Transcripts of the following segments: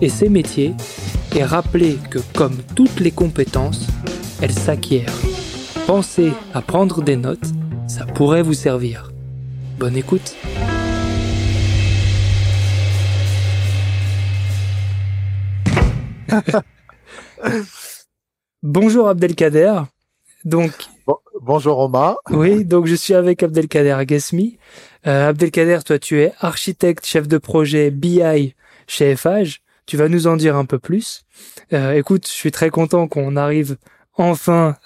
et ses métiers et rappeler que comme toutes les compétences, elles s'acquièrent. Pensez à prendre des notes, ça pourrait vous servir. Bonne écoute. Bonjour Abdelkader. Donc bonjour Romain. Oui, donc je suis avec Abdelkader Agasmi. Euh, Abdelkader, toi tu es architecte, chef de projet BI chez FH. Tu vas nous en dire un peu plus. Euh, écoute, je suis très content qu'on arrive enfin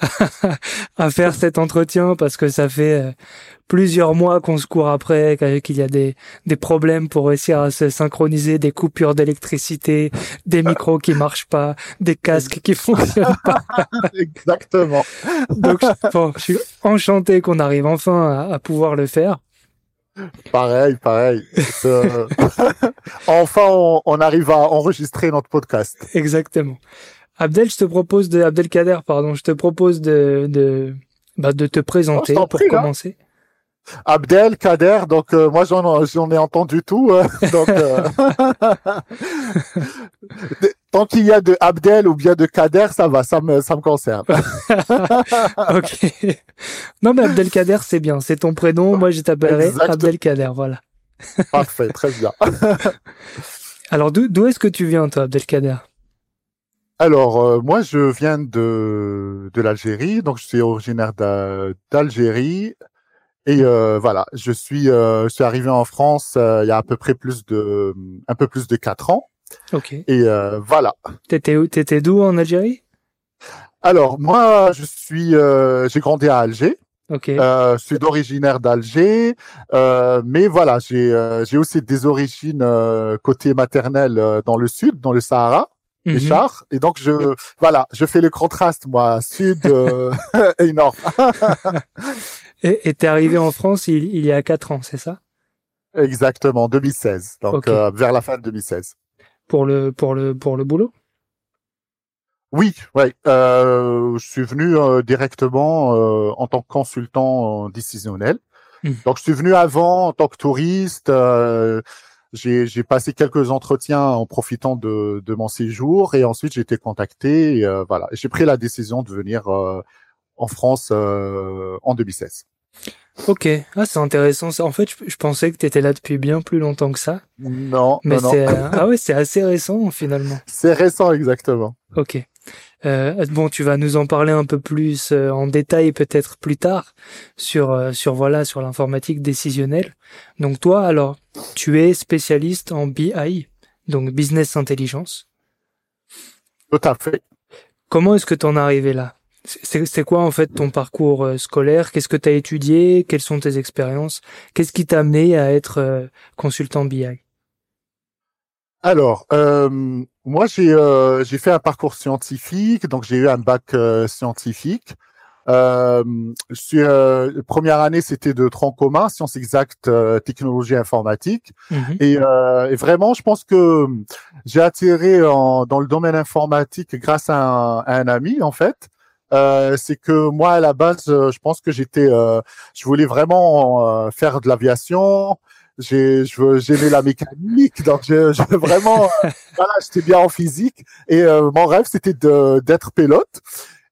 à faire cet entretien parce que ça fait euh, plusieurs mois qu'on se court après, qu'il y a des, des problèmes pour réussir à se synchroniser, des coupures d'électricité, des micros qui marchent pas, des casques qui fonctionnent pas. Exactement. Donc, bon, je suis enchanté qu'on arrive enfin à, pouvoir le faire. Pareil, pareil. Euh, enfin, on, on, arrive à enregistrer notre podcast. Exactement. Abdel, je te propose de Abdelkader, pardon, je te propose de de bah, de te présenter oh, pour commencer. Abdel, Kader, donc euh, moi j'en j'en ai entendu tout. Euh, donc euh, tant qu'il y a de Abdel ou bien de Kader, ça va, ça me ça me concerne. ok. Non mais Abdel Kader c'est bien, c'est ton prénom. Moi je t'appellerai Abdel Kader, voilà. Parfait, très bien. Alors d'où est-ce que tu viens toi, Abdel Kader? Alors, euh, moi, je viens de, de l'Algérie, donc je suis originaire d'Algérie. Et euh, voilà, je suis, euh, je suis arrivé en France il y a à peu près plus de, un peu plus de quatre ans. Ok. Et voilà. T'étais où T'étais d'où en Algérie? Alors, moi, je suis, j'ai grandi à Alger. Ok. je suis d'originaire d'Alger, mais voilà, j'ai, j'ai aussi des origines côté maternel dans le sud, dans le Sahara les mhm. chars. Et donc, je, voilà, je fais le contraste, moi, sud euh, et nord. et t'es arrivé en France il, il, y a quatre ans, c'est ça? Exactement, 2016. Donc, euh, vers la fin de 2016. Pour le, pour le, pour le boulot? Oui, ouais. Euh, je suis venu euh, directement euh, en tant que consultant décisionnel. Mhm. Donc, je suis venu avant en tant que touriste. J'ai passé quelques entretiens en profitant de, de, mon séjour et ensuite j'ai été contacté. Et, euh, voilà, j'ai pris la décision de venir euh, en France euh, en 2016. Ok, ah, c'est intéressant. En fait, je, pensais que tu étais là depuis bien plus longtemps que ça. Non, mais c'est ah ouais, c'est assez récent finalement. C'est récent exactement. Ok. Euh, bon, tu vas nous en parler un peu plus euh, en détail peut-être plus tard sur euh, sur voilà sur l'informatique décisionnelle. Donc toi, alors, tu es spécialiste en BI, donc business intelligence. Tout à fait. Comment est-ce que tu en es arrivé là? C'est quoi en fait ton parcours scolaire? Qu'est-ce que tu as étudié? Quelles sont tes expériences? Qu'est-ce qui t'a amené à être consultant BI alors, euh, moi, j'ai euh, j'ai fait un parcours scientifique, donc j'ai eu un bac euh, scientifique. Euh, euh, première année, c'était de tronc commun, sciences exactes, technologie informatique. Mhm. Et, et, vraiment, je pense que j'ai attiré en, dans le domaine informatique grâce à un, à un ami, en fait. C'est que moi, à la base, je pense que j'étais, je voulais vraiment faire de l'aviation. J'ai j'aimais la mécanique donc je, je vraiment euh, voilà j'étais bien en physique. Et euh, mon rêve c'était de d'être pilote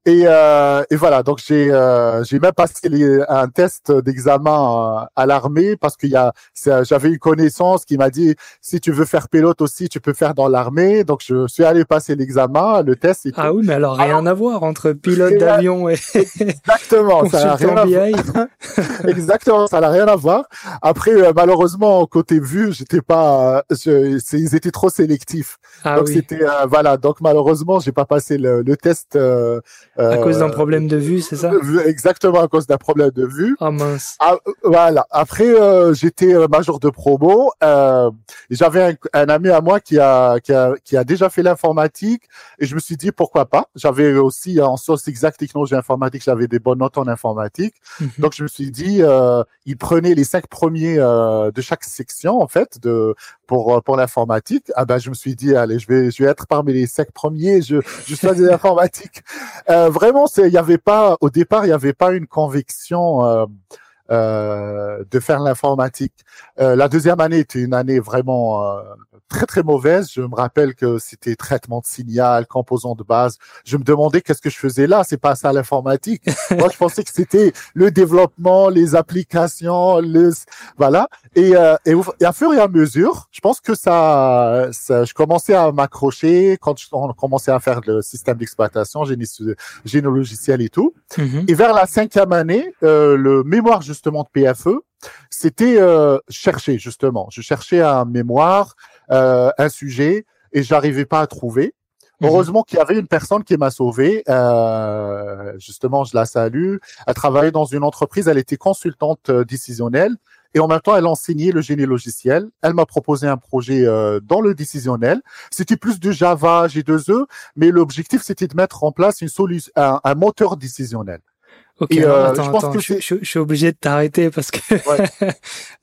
Et, euh, et voilà, donc j'ai euh, j'ai même passé les, un test d'examen à l'armée parce qu'il y a j'avais une connaissance qui m'a dit si tu veux faire pilote aussi, tu peux faire dans l'armée. Donc je suis allé passer l'examen, le test. Et ah oui, mais alors rien à voir entre pilote d'avion et exactement, ça n'a rien à voir. exactement, ça n'a rien à voir. Après, euh, malheureusement, côté vue, j'étais pas, je, ils étaient trop sélectifs. Ah donc c'était euh, voilà, donc malheureusement, j'ai pas passé le, le test. Euh, à cause d'un problème de vue, c'est ça Exactement, à cause d'un problème de vue. Ah mince. Ah, voilà. Après, euh, j'étais major de promo. Euh, J'avais un, un, ami à moi qui a, qui a, qui a déjà fait l'informatique et je me suis dit pourquoi pas? J'avais aussi en source exacte technologie informatique, j'avais des bonnes notes en informatique. Mhm. Donc je me suis dit, euh, il prenait les cinq premiers euh, de chaque section en fait de pour pour l'informatique. Ah ben je me suis dit allez, je vais je vais être parmi les cinq premiers. Je je choisis l'informatique. Euh, vraiment, c'est il y avait pas au départ, il y avait pas une conviction euh, de faire l'informatique. Euh, la deuxième année était une année vraiment euh, très très mauvaise. Je me rappelle que c'était traitement de signal, composants de base. Je me demandais qu'est-ce que je faisais là. C'est pas ça l'informatique. Moi, je pensais que c'était le développement, les applications, le voilà. Et, euh, et, à fur et à mesure, je pense que ça, ça je commençais à m'accrocher quand on commençait à faire le système d'exploitation, génie, génie logiciel et tout. Mm-hmm. Et vers la cinquième année, euh, le mémoire justement de PFE, c'était euh, chercher justement. Je cherchais un mémoire, euh, un sujet, et j'arrivais pas à trouver. Mhm. Heureusement qu'il y avait une personne qui m'a sauvé. Euh, justement, je la salue. Elle travaillait dans une entreprise. Elle était consultante euh, décisionnelle et en même temps, elle enseignait le génie logiciel. Elle m'a proposé un projet euh, dans le décisionnel. C'était plus de Java, G2E, mais l'objectif c'était de mettre en place une solution, un, un moteur décisionnel. Ok, euh, attends, attends, je, je, suis obligé de t'arrêter parce que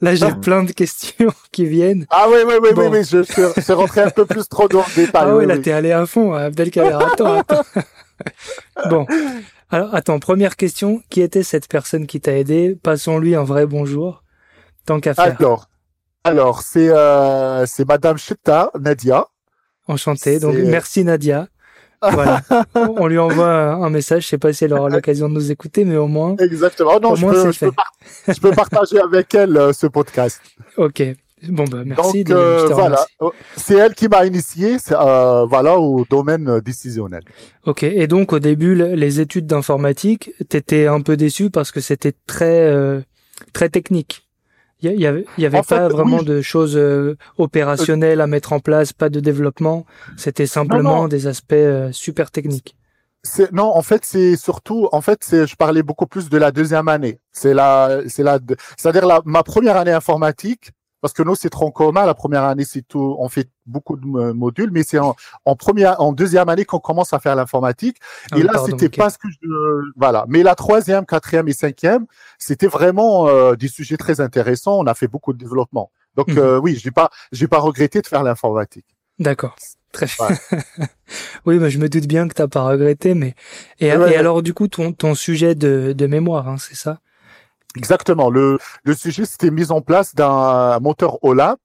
là j'ai ah. plein de questions qui viennent. Ah oui, oui, oui, oui, oui, je, je suis rentré un peu plus trop dans le détail. Ah oui, là t'es allé à fond, hein, Abdelkader. Attends, attends. bon, alors attends, première question, qui était cette personne qui t'a aidé? Passons-lui un vrai bonjour, tant qu'à faire. Alors, alors c'est euh, c'est Madame Cheta, Nadia. Enchanté, donc merci Nadia. Voilà. on lui envoie un message. Je sais pas si elle aura l'occasion de nous écouter, mais au moins. Exactement. Non, je, peux, je, peux partager avec elle euh, ce podcast. Ok. Bon bah merci. Donc euh, voilà, c'est elle qui m'a initié, euh, voilà, au domaine décisionnel. Ok. Et donc au début, les études d'informatique, t'étais un peu déçu parce que c'était très euh, très technique. Il y, avait, y avait pas vraiment de choses euh, opérationnelles à mettre en place, pas de développement. C'était simplement des aspects euh, super techniques. Non, en fait, c'est surtout, en fait, c'est, je parlais beaucoup plus de la deuxième année. C'est la, c'est la, c'est-à-dire la, ma première année informatique parce que nous c'est commun. La première année c'est tout, on fait beaucoup de modules, mais c'est en, en, première, en deuxième année qu'on commence à faire l'informatique. Ah et là c'était pas ce que je, voilà. Mais la troisième, quatrième et cinquième, c'était vraiment euh, des sujets très intéressants. On a fait beaucoup de développement. Donc mhm. euh, oui, j'ai pas, j'ai pas regretté de faire l'informatique. D'accord. Très oui, bah, je me doute bien que t'as pas regretté, mais et, alors du coup ton ton sujet de, de mémoire, hein, c'est ça? Exactement. Le, le sujet, c'était mise en place d'un moteur OLAP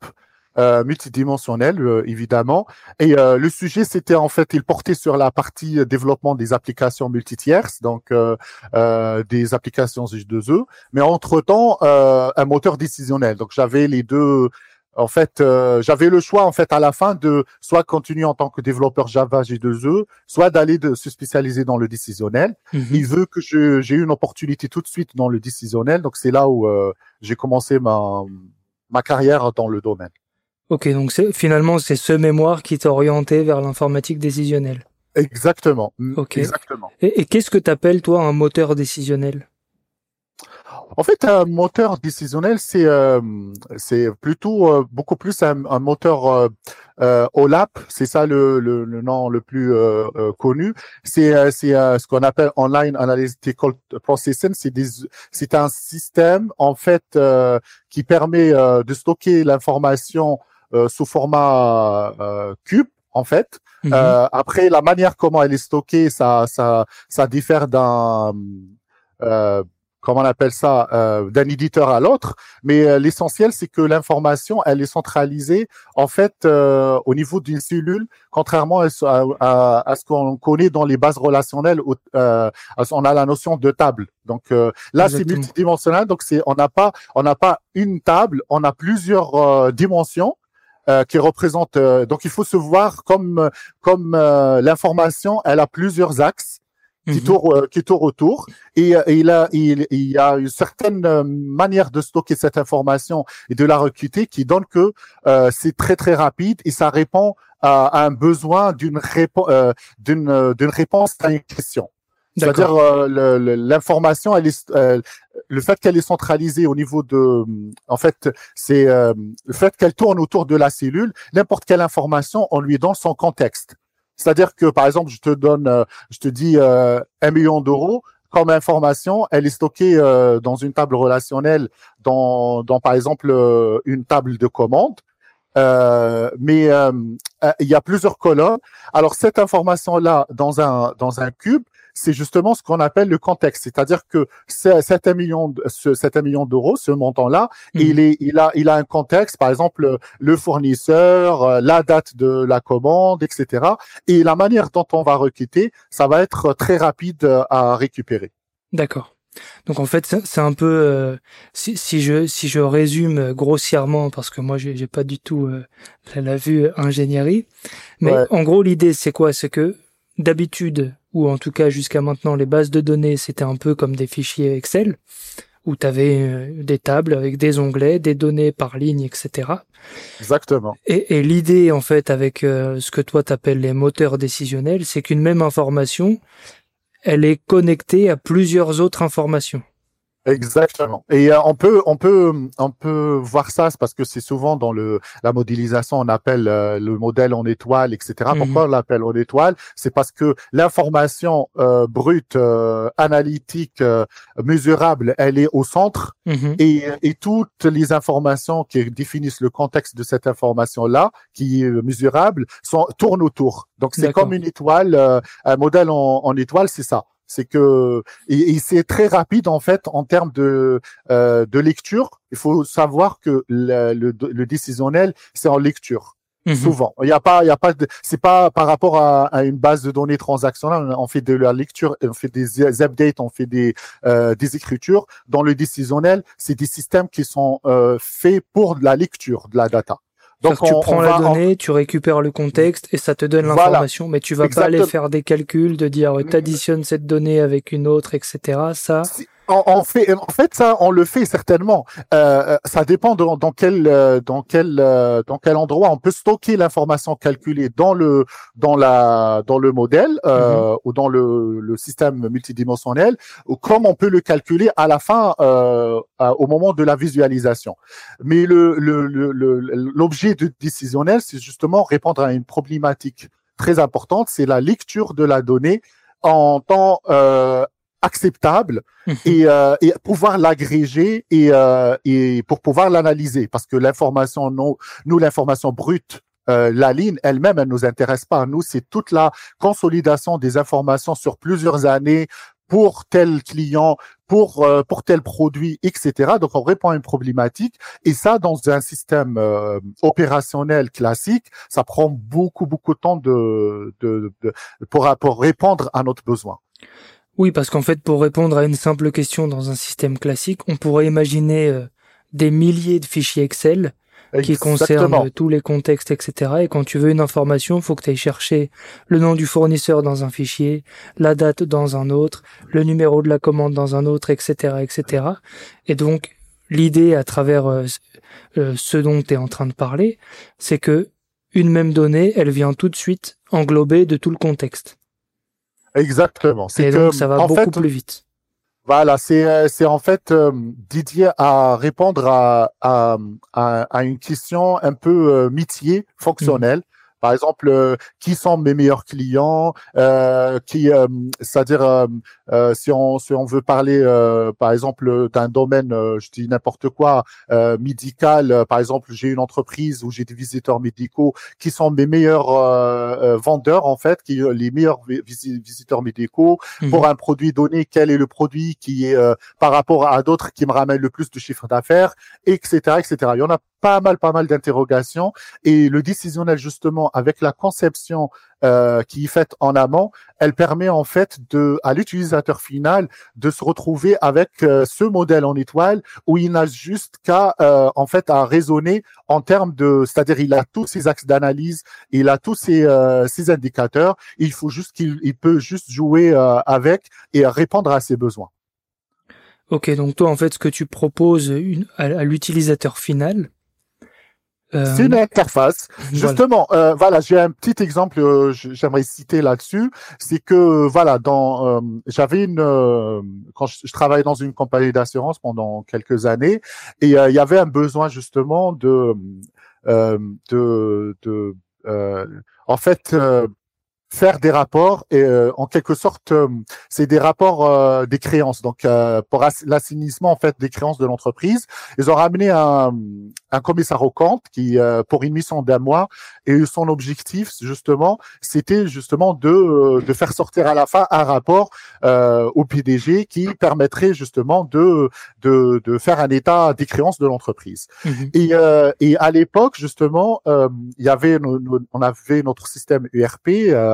euh, multidimensionnel, euh, évidemment. Et euh, le sujet, c'était en fait, il portait sur la partie développement des applications multitierces, donc euh, euh des applications H2E, mais entre-temps, un moteur décisionnel. Donc j'avais les deux en fait, euh, j'avais le choix en fait à la fin de soit continuer en tant que développeur Java J2E, soit d'aller se spécialiser dans le décisionnel. Mhm. Il veut que j'ai eu une opportunité tout de suite dans le décisionnel, donc c'est là où euh, j'ai commencé ma ma carrière dans le domaine. Ok, donc finalement c'est ce mémoire qui t'a orienté vers l'informatique décisionnelle. Exactement. Ok. Exactement. Et, et qu'est-ce que tu appelles toi un moteur décisionnel? En fait, un moteur décisionnel, c'est euh, c'est plutôt euh, beaucoup plus un, un moteur euh, euh OLAP, c'est ça le, le, le, nom le plus connu. C'est c'est ce qu'on appelle Online Analytical Processing. C'est c'est un système en fait qui permet de stocker l'information sous format cube en fait. Mhm. après, la manière comment elle est stockée, ça ça ça diffère d'un comment on appelle ça, euh, d'un éditeur à l'autre. Mais euh, l'essentiel, c'est que l'information, elle est centralisée en fait euh, au niveau d'une cellule, contrairement à, à, ce qu'on connaît dans les bases relationnelles. Où, on a la notion de table. Donc là, c'est multidimensionnel. Donc c'est, on n'a pas, on n'a pas une table, on a plusieurs dimensions. qui représentent. donc, il faut se voir comme comme l'information, elle a plusieurs axes qui mhm. tourne euh, qui tourne autour et, euh, il a il, il, y a une certaine euh, manière de stocker cette information et de la recruter qui donne que c'est très très rapide et ça répond à, un besoin d'une réponse d'une d'une réponse à une question. C'est-à-dire l'information, elle est, le fait qu'elle est centralisée au niveau de, en fait, c'est le fait qu'elle tourne autour de la cellule. N'importe quelle information, on lui donne son contexte. C'est-à-dire que, par exemple, je te donne, euh, je te dis euh, un million d'euros comme information, elle est stockée euh, dans une table relationnelle, dans, dans par exemple une table de commande. mais il y a plusieurs colonnes. Alors cette information-là, dans un dans un cube, c'est justement ce qu'on appelle le contexte. C'est-à-dire que cet un million, cet million d'euros, ce montant-là, mmh. il est, il a, il a un contexte, par exemple, le fournisseur, euh, la date de la commande, etc. Et la manière dont on va requitter, ça va être très rapide euh, à récupérer. D'accord. Donc en fait, c'est un peu euh, si, si, je si je résume grossièrement parce que moi j'ai pas du tout la, vue ingénierie, mais en gros l'idée c'est quoi? C'est que d'habitude ou en tout cas jusqu'à maintenant les bases de données c'était un peu comme des fichiers Excel où tu avais euh, des tables avec des onglets, des données par ligne, etc. Exactement. Et, et l'idée en fait avec euh, ce que toi t'appelles les moteurs décisionnels, c'est qu'une même information, elle est connectée à plusieurs autres informations. Exactement. Et euh, on peut on peut on peut voir ça parce que c'est souvent dans le la modélisation on appelle euh, le modèle en étoile etc. Mhm. Pourquoi on l'appelle en étoile? C'est parce que l'information euh, brute analytique mesurable elle est au centre mhm. et, et toutes les informations qui définissent le contexte de cette information là qui est mesurable sont tournent autour. Donc c'est comme une étoile un modèle en, en étoile c'est ça. C'est que et, c'est très rapide en fait en termes de euh, de lecture. Il faut savoir que le, le, décisionnel c'est en lecture. Mhm. Souvent, il n'y a pas, il y a pas, c'est pas par rapport à, à, une base de données transactionnelle. On fait de la lecture, on fait des updates, on fait des euh, des écritures. Dans le décisionnel, c'est des systèmes qui sont euh, faits pour la lecture de la data. Donc tu prends la donnée, tu récupères le contexte et ça te donne l'information, mais tu vas pas aller faire des calculs de dire tu additionnes cette donnée avec une autre, etc. Ça en, fait, en fait, ça, on le fait certainement. Euh, ça dépend de, dans quel, euh, dans quel, euh, dans quel endroit on peut stocker l'information calculée dans le, dans la, dans le modèle euh, mhm. ou dans le, le, système multidimensionnel, ou comme on peut le calculer à la fin, euh, au moment de la visualisation. Mais le, l'objet le, de décisionnel, c'est justement répondre à une problématique très importante, c'est la lecture de la donnée en temps euh, acceptable mhm. et, euh, et pouvoir l'agréger et, euh, et pour pouvoir l'analyser parce que l'information nous, nous l'information brute euh, la ligne elle-même, elle nous intéresse pas. Nous, c'est toute la consolidation des informations sur plusieurs années pour tel client, pour euh, pour tel produit, etc. Donc, on répond à une problématique et ça, dans un système euh, opérationnel classique, ça prend beaucoup beaucoup de temps de, de, de pour pour répondre à notre besoin. Oui, parce qu'en fait, pour répondre à une simple question dans un système classique, on pourrait imaginer euh, des milliers de fichiers Excel qui concernent tous les contextes, etc. Et quand tu veux une information, il faut que tu ailles chercher le nom du fournisseur dans un fichier, la date dans un autre, le numéro de la commande dans un autre, etc., etc. Et donc, l'idée à travers euh, euh, ce dont tu es en train de parler, c'est que une même donnée, elle vient tout de suite englober de tout le contexte. Exactement. C'est que ça va beaucoup plus vite. Voilà, c'est euh, c'est en fait euh, Didier à répondre à, à, à, une question un peu euh, métier fonctionnelle. Par exemple, euh, qui sont mes meilleurs clients, euh, qui, euh, c'est-à-dire si on si on veut parler, par exemple, d'un domaine, je dis n'importe quoi, médical. par exemple, j'ai une entreprise où j'ai des visiteurs médicaux qui sont mes meilleurs vendeurs en fait, qui les meilleurs visiteurs médicaux mhm. pour un produit donné. Quel est le produit qui est par rapport à d'autres qui me ramène le plus de chiffre d'affaires, etc., etc. Il y en a pas mal, pas mal d'interrogations. Et le décisionnel, justement, avec la conception euh, qui est faite en amont, elle permet en fait de, à l'utilisateur final de se retrouver avec euh, ce modèle en étoile où il n'a juste qu'à euh, en fait à raisonner en termes de, c'est-à-dire il a tous ses axes d'analyse, il a tous ses, ses indicateurs. Il faut juste qu'il il peut juste jouer avec et répondre à ses besoins. Ok, donc toi en fait ce que tu proposes une, à l'utilisateur final, euh, c'est une interface. Justement, euh, voilà, j'ai un petit exemple, euh, j'aimerais citer là-dessus, c'est que voilà, dans j'avais une quand je, travaillais dans une compagnie d'assurance pendant quelques années et il y avait un besoin justement de de de en fait faire des rapports et euh, en quelque sorte euh, c'est des rapports euh, des créances donc pour l'assainissement en fait des créances de l'entreprise ils ont ramené un, un commissaire au compte qui pour une mission d'un mois et son objectif justement c'était justement de de faire sortir à la fin un rapport au PDG qui permettrait justement de de, de faire un état des créances de l'entreprise mhm. et et à l'époque justement il y avait on avait notre système ERP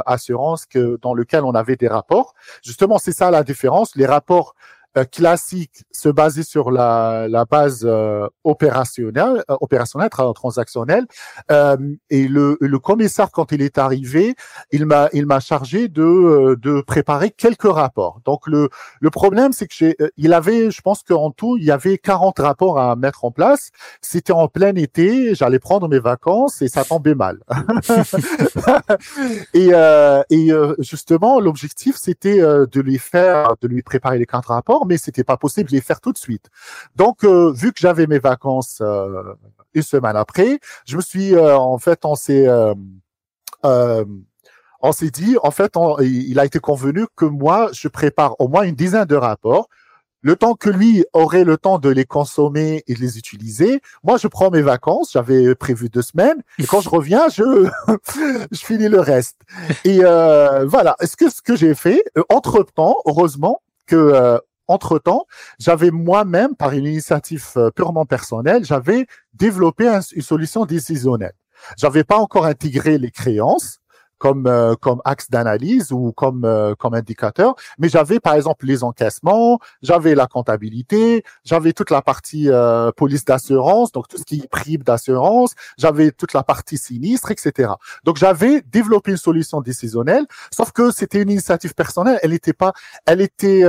assurance que dans lequel on avait des rapports. Justement, c'est ça la différence. Les rapports classique se basait sur la, la base euh, opérationnelle, euh, opérationnelle, transactionnelle. Euh, et le, le commissaire, quand il est arrivé, il m'a il m'a chargé de de préparer quelques rapports. Donc le le problème, c'est que j'ai il avait, je pense qu'en tout, il y avait 40 rapports à mettre en place. C'était en plein été, j'allais prendre mes vacances et ça tombait mal. et et justement, l'objectif, c'était de lui faire, de lui préparer les 40 rapports mais c'était pas possible de les faire tout de suite. Donc, euh, vu que j'avais mes vacances euh, une semaine après, je me suis, euh, en fait, on s'est, on s'est dit, en fait, il a été convenu que moi, je prépare au moins une dizaine de rapports. Le temps que lui aurait le temps de les consommer et de les utiliser, moi je prends mes vacances, j'avais prévu deux semaines, et quand je reviens, je je finis le reste. Et voilà, ce que ce que j'ai fait, entre temps, heureusement que entre-temps, j'avais moi-même, par une initiative euh, purement personnelle, j'avais développé une solution décisionnelle. J'avais pas encore intégré les créances, comme euh, comme axe d'analyse ou comme euh, comme indicateur, mais j'avais par exemple les encaissements, j'avais la comptabilité, j'avais toute la partie euh, police d'assurance, donc tout ce qui est prime d'assurance, j'avais toute la partie sinistre, etc. Donc j'avais développé une solution décisionnelle, sauf que c'était une initiative personnelle, elle n'était pas, elle était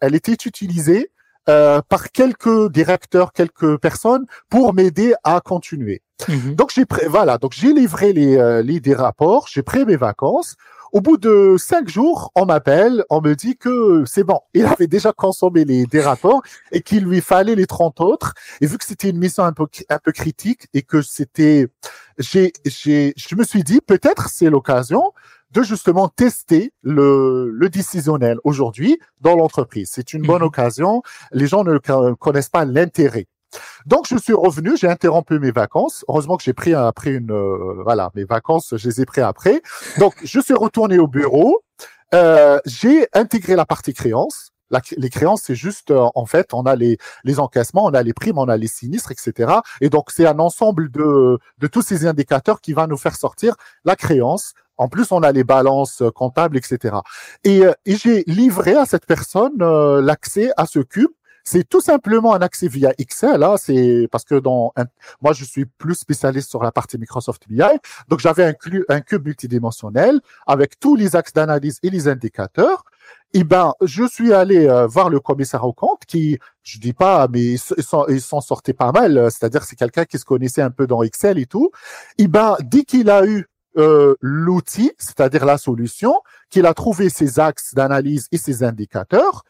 elle était utilisée par quelques directeurs, quelques personnes pour m'aider à continuer. Mhm. Donc j'ai voilà, donc j'ai livré les, euh, les des rapports, j'ai pris mes vacances. Au bout de cinq jours, on m'appelle, on me dit que c'est bon, il avait déjà consommé les des rapports et qu'il lui fallait les 30 autres. Et vu que c'était une mission un peu un peu critique et que c'était, j'ai j'ai, je me suis dit peut-être c'est l'occasion de justement tester le, le décisionnel aujourd'hui dans l'entreprise. C'est une bonne mhm. occasion. Les gens ne connaissent pas l'intérêt donc je suis revenu, j'ai interrompu mes vacances. Heureusement que j'ai pris après une euh, voilà mes vacances, je les ai pris après. Donc je suis retourné au bureau. Euh, j'ai intégré la partie créance. les créances, c'est juste, euh, en fait, on a les, les encaissements, on a les primes, on a les sinistres, etc. Et donc, c'est un ensemble de, de tous ces indicateurs qui va nous faire sortir la créance. En plus, on a les balances comptables, etc. Et, et j'ai livré à cette personne l'accès à ce cube c'est tout simplement un accès via Excel. Hein, c'est parce que dans moi, je suis plus spécialiste sur la partie Microsoft BI. Donc, j'avais un, un cube multidimensionnel avec tous les axes d'analyse et les indicateurs. Eh ben, je suis allé euh, voir le commissaire au compte qui, je dis pas, mais ils s'en sortait pas mal. Euh, c'est-à-dire, c'est quelqu'un qui se connaissait un peu dans Excel et tout. Eh ben, dès qu'il a eu euh, l'outil, c'est-à-dire la solution, qu'il a trouvé ses axes d'analyse et ses indicateurs,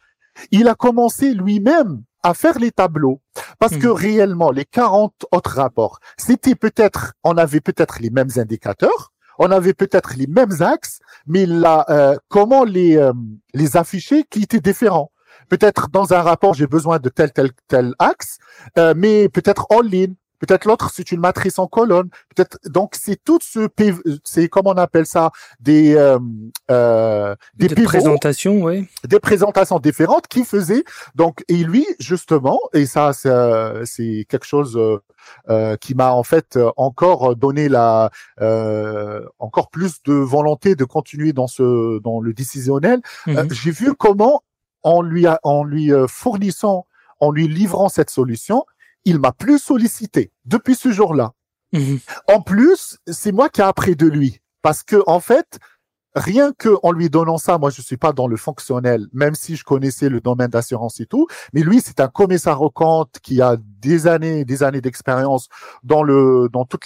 il a commencé lui-même à faire les tableaux. Parce que hmm. réellement, les 40 autres rapports, c'était peut-être, on avait peut-être les mêmes indicateurs, on avait peut-être les mêmes axes, mais là, euh, comment les, euh, les afficher qui étaient différents. Peut-être dans un rapport, j'ai besoin de tel, tel, tel axe, euh, mais peut-être en ligne, Peut-être l'autre, c'est une matrice en colonne. Peut-être donc c'est tout ce c'est comment on appelle ça des euh, euh, des, présentations, oui. Des présentations différentes qui faisaient donc et lui justement et ça c'est quelque chose euh, qui m'a en fait encore donné la encore plus de volonté de continuer dans ce dans le décisionnel. Mhm. J'ai vu comment en lui en lui fournissant en lui livrant cette solution, il m'a plus sollicité depuis ce jour-là. Mhm. En plus, c'est moi qui ai appris de lui. Parce que, en fait, rien que en lui donnant ça, moi je suis pas dans le fonctionnel, même si je connaissais le domaine d'assurance et tout, mais lui c'est un commissaire au compte qui a des années, des années d'expérience dans le, dans toutes,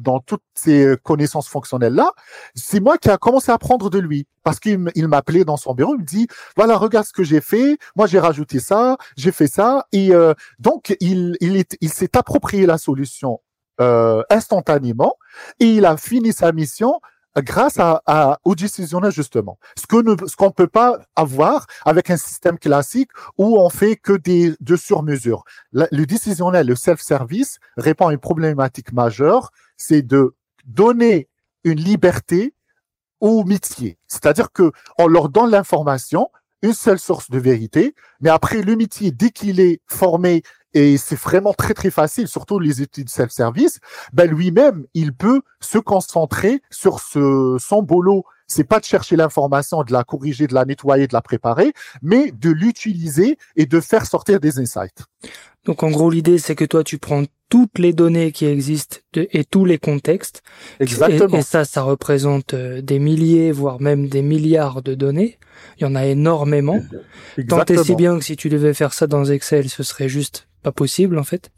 dans toutes ces connaissances fonctionnelles là. C'est moi qui a commencé à apprendre de lui parce qu'il il m'appelait dans son bureau, il me dit voilà regarde ce que j'ai fait, moi j'ai rajouté ça, j'ai fait ça et euh, donc il il est, il s'est approprié la solution euh, instantanément et il a fini sa mission grâce à, à, au décisionnel justement. Ce que ne, ce qu'on peut pas avoir avec un système classique où on fait que des de sur-mesure. Le, décisionnel, le self-service répond à une problématique majeure, c'est de donner une liberté au métier. C'est-à-dire que on leur donne l'information, une seule source de vérité, mais après le métier, dès qu'il est formé et c'est vraiment très très facile, surtout les études self-service, ben lui-même, il peut se concentrer sur ce, son boulot. C'est pas de chercher l'information, de la corriger, de la nettoyer, de la préparer, mais de l'utiliser et de faire sortir des insights. Donc en gros, l'idée, c'est que toi, tu prends toutes les données qui existent et tous les contextes. Exactement. Et, ça, ça représente euh, des milliers, voire même des milliards de données. Il y en a énormément. Tant et si bien que si tu devais faire ça dans Excel, ce serait juste pas possible en fait.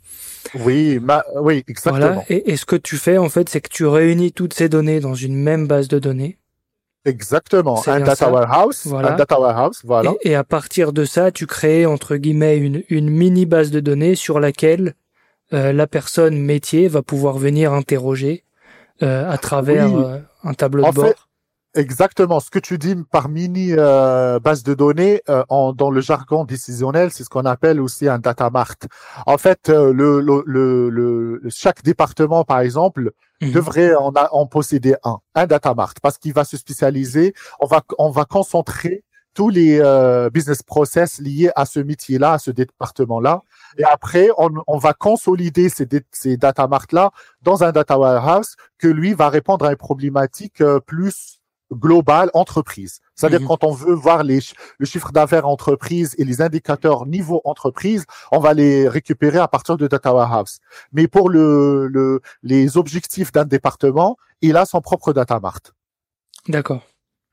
Oui, oui, exactement. Voilà. Et, ce que tu fais en fait, c'est que tu réunis toutes ces données dans une même base de données. Exactement, un data warehouse, voilà. un data warehouse, voilà. Et, à partir de ça, tu crées entre guillemets une, une mini base de données sur laquelle euh, la personne métier va pouvoir venir interroger euh, à travers euh, un tableau de bord. Exactement. Ce que tu dis par mini euh, base de données, euh, en, dans le jargon décisionnel, c'est ce qu'on appelle aussi un data mart. En fait, euh, le, le, le, chaque département, par exemple, mhm. devrait en, en posséder un, un data mart, parce qu'il va se spécialiser. On va, on va concentrer tous les business process liés à ce métier-là, à ce département-là. Et après, on, on va consolider ces, ces data mart-là dans un data warehouse que lui va répondre à une problématique plus global entreprise. C'est-à-dire quand on veut voir les, le chiffre d'affaires entreprise et les indicateurs niveau entreprise, on va les récupérer à partir de Data Warehouse. Mais pour le, le les objectifs d'un département, il a son propre Data Mart. D'accord.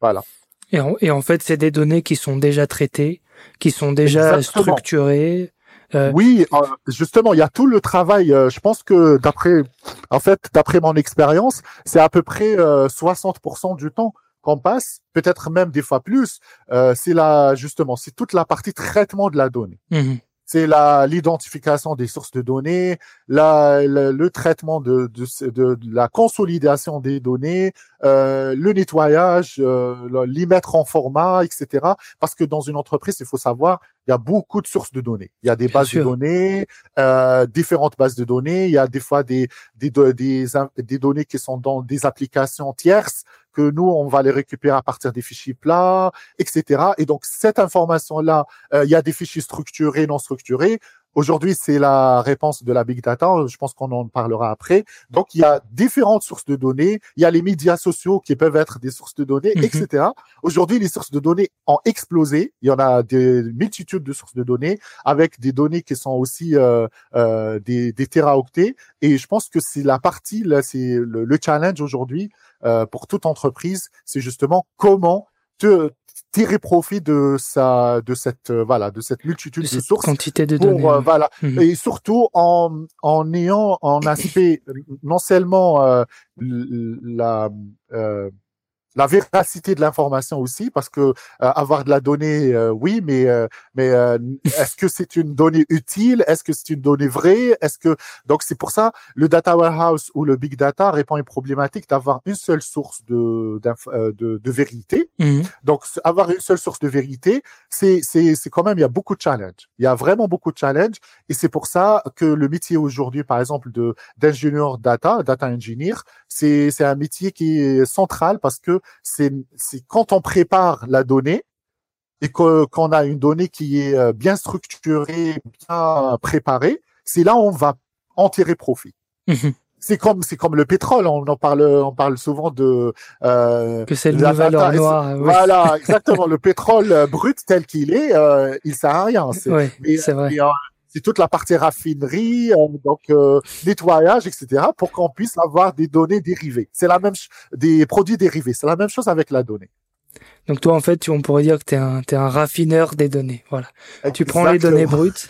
Voilà. Et en, et en fait, c'est des données qui sont déjà traitées, qui sont déjà structurées. Euh... Oui, euh, justement, il y a tout le travail. Euh, je pense que d'après, en fait, d'après mon expérience, c'est à peu près 60% euh, du temps qu'on passe, peut-être même des fois plus, euh, c'est la justement, c'est toute la partie traitement de la donnée. Mmh c'est la l'identification des sources de données, la, le traitement de, de, de, la consolidation des données, euh, le nettoyage, euh, l'y mettre en format, etc. Parce que dans une entreprise, il faut savoir, il y a beaucoup de sources de données. Il y a des bases de données, euh, différentes bases de données. Il y a des fois des, des, des, des données qui sont dans des applications tierces que nous, on va les récupérer à partir des fichiers plats, etc. Et donc, cette information-là, euh, il y a des fichiers structurés, non structurés. Aujourd'hui, c'est la réponse de la big data. Je pense qu'on en parlera après. Donc, il y a différentes sources de données. Il y a les médias sociaux qui peuvent être des sources de données, mhm. etc. Aujourd'hui, les sources de données ont explosé. Il y en a des multitudes de sources de données avec des données qui sont aussi euh, euh, des, des téraoctets. Et je pense que c'est la partie, là, c'est le, le challenge aujourd'hui euh, pour toute entreprise, c'est justement comment te tirer profit de sa de cette euh, voilà de cette multitude de, sources quantité de données euh, voilà mhm. et surtout en en ayant en aspect non seulement la la véracité de l'information aussi, parce que euh, avoir de la donnée, euh, oui, mais euh, mais est-ce que c'est une donnée utile? Est-ce que c'est une donnée vraie? Est-ce que donc c'est pour ça le data warehouse ou le big data répond à une problématique d'avoir une seule source de de, de, vérité. Mmh. Donc avoir une seule source de vérité, c'est c'est c'est quand même il y a beaucoup de challenges. Il y a vraiment beaucoup de challenges et c'est pour ça que le métier aujourd'hui, par exemple de d'ingénieur data, data engineer, c'est c'est un métier qui est central parce que c'est quand on prépare la donnée et qu'on a une donnée qui est euh, bien structurée, bien préparée, c'est là où on va en tirer profit. Mhm. C'est comme c'est comme le pétrole, on en parle on parle souvent de euh, que c'est le nouvel or noir. Voilà, exactement. le pétrole euh, brut tel qu'il est, euh, il sert à rien. C'est vrai c'est toute la partie raffinerie, euh, donc euh, nettoyage, etc., pour qu'on puisse avoir des données dérivées. C'est la même des produits dérivés. C'est la même chose avec la donnée. Donc toi, en fait, on pourrait dire que tu es un, es un raffineur des données. Voilà. Tu prends les données brutes.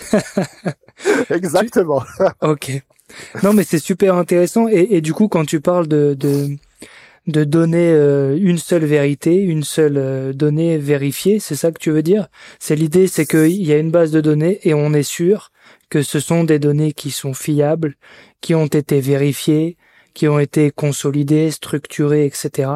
Exactement. ok. Non, mais c'est super intéressant. Et, et, du coup, quand tu parles de, de, de donner euh, une seule vérité, une seule donnée vérifiée, c'est ça que tu veux dire? C'est l'idée, c'est qu'il y a une base de données et on est sûr que ce sont des données qui sont fiables, qui ont été vérifiées, qui ont été consolidées, structurées, etc.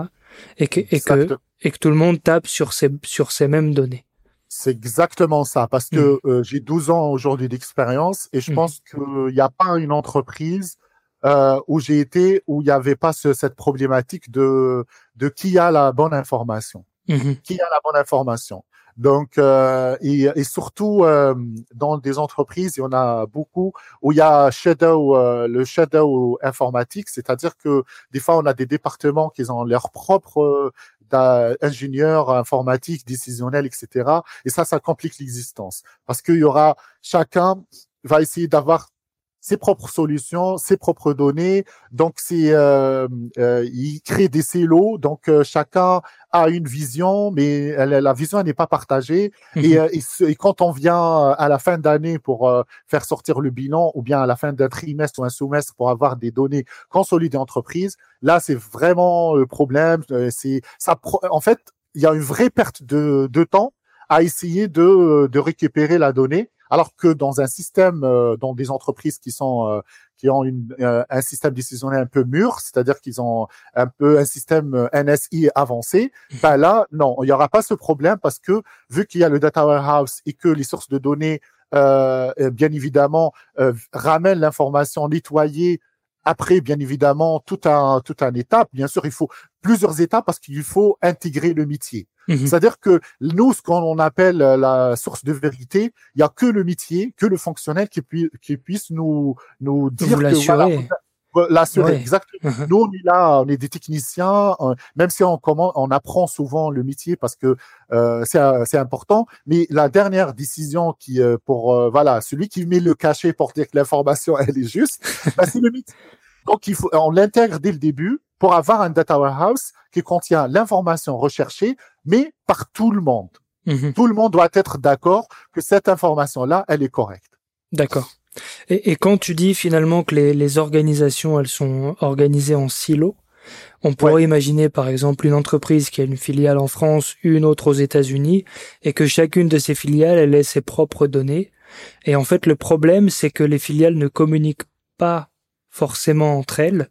Et que, et que, et que tout le monde tape sur ces, sur ces mêmes données. C'est exactement ça, parce que mmh. euh, j'ai 12 ans aujourd'hui d'expérience et je mmh. pense qu'il n'y a pas une entreprise euh, où j'ai été où il n'y avait pas ce, cette problématique de, de qui a la bonne information. Mmh qui a la bonne information donc, euh, et, et, surtout euh, dans des entreprises, il y en a beaucoup où il y a shadow, euh, le shadow informatique, c'est-à-dire que des fois on a des départements qui ont leur propre euh, ingénieurs informatiques, décisionnels, etc. Et ça, ça complique l'existence parce qu'il y aura chacun va essayer d'avoir ses propres solutions, ses propres données. Donc, c'est euh, euh, il crée des silos. Donc, euh, chacun a une vision, mais la vision n'est pas partagée. Mhm. Et, et, quand on vient à la fin d'année pour faire sortir le bilan, ou bien à la fin d'un trimestre ou un semestre pour avoir des données consolidées entreprises, là, c'est vraiment le problème. C'est ça. En fait, il y a une vraie perte de, de temps à essayer de, de récupérer la donnée alors que dans un système, euh, dans des entreprises qui sont euh, qui ont une, euh, un système décisionnel un peu mûr, c'est-à-dire qu'ils ont un peu un système NSI avancé, mhm. ben là, non, il n'y aura pas ce problème parce que vu qu'il y a le data warehouse et que les sources de données, bien évidemment, ramènent l'information nettoyée après, bien évidemment, tout un tout un étape. Bien sûr, il faut plusieurs étapes parce qu'il faut intégrer le métier. Mhm. C'est-à-dire que nous, ce qu'on appelle euh, la source de vérité, il y a que le métier, que le fonctionnel qui, puisse qui puisse nous nous dire que voilà, l'assurer exactement. Mhm. Nous on est là, on est des techniciens, même si on comment on apprend souvent le métier parce que euh, c'est euh, c'est important. Mais la dernière décision qui euh, pour voilà celui qui met le cachet pour dire que l'information elle est juste, bah, c'est le métier. Donc il faut on l'intègre dès le début pour avoir un data warehouse qui contient l'information recherchée, mais par tout le monde. Mhm. Tout le monde doit être d'accord que cette information-là, elle est correcte. D'accord. Et, et, quand tu dis finalement que les, les, organisations, elles sont organisées en silos, on pourrait imaginer par exemple une entreprise qui a une filiale en France, une autre aux États-Unis, et que chacune de ces filiales, elle ait ses propres données. Et en fait, le problème, c'est que les filiales ne communiquent pas forcément entre elles.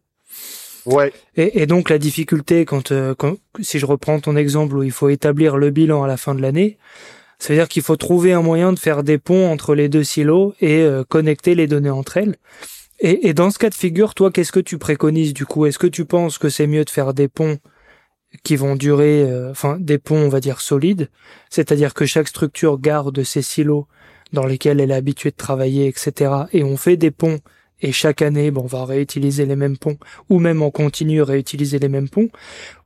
Ouais. Et, et, donc la difficulté quand, euh, quand, si je reprends ton exemple où il faut établir le bilan à la fin de l'année, ça veut dire qu'il faut trouver un moyen de faire des ponts entre les deux silos et euh, connecter les données entre elles. Et, et, dans ce cas de figure, toi, qu'est-ce que tu préconises du coup? Est-ce que tu penses que c'est mieux de faire des ponts qui vont durer, euh, enfin des ponts, on va dire solides, c'est-à-dire que chaque structure garde ses silos dans lesquels elle est habituée de travailler, etc. Et on fait des ponts et chaque année, bon, on va réutiliser les mêmes ponts, ou même on continue à réutiliser les mêmes ponts,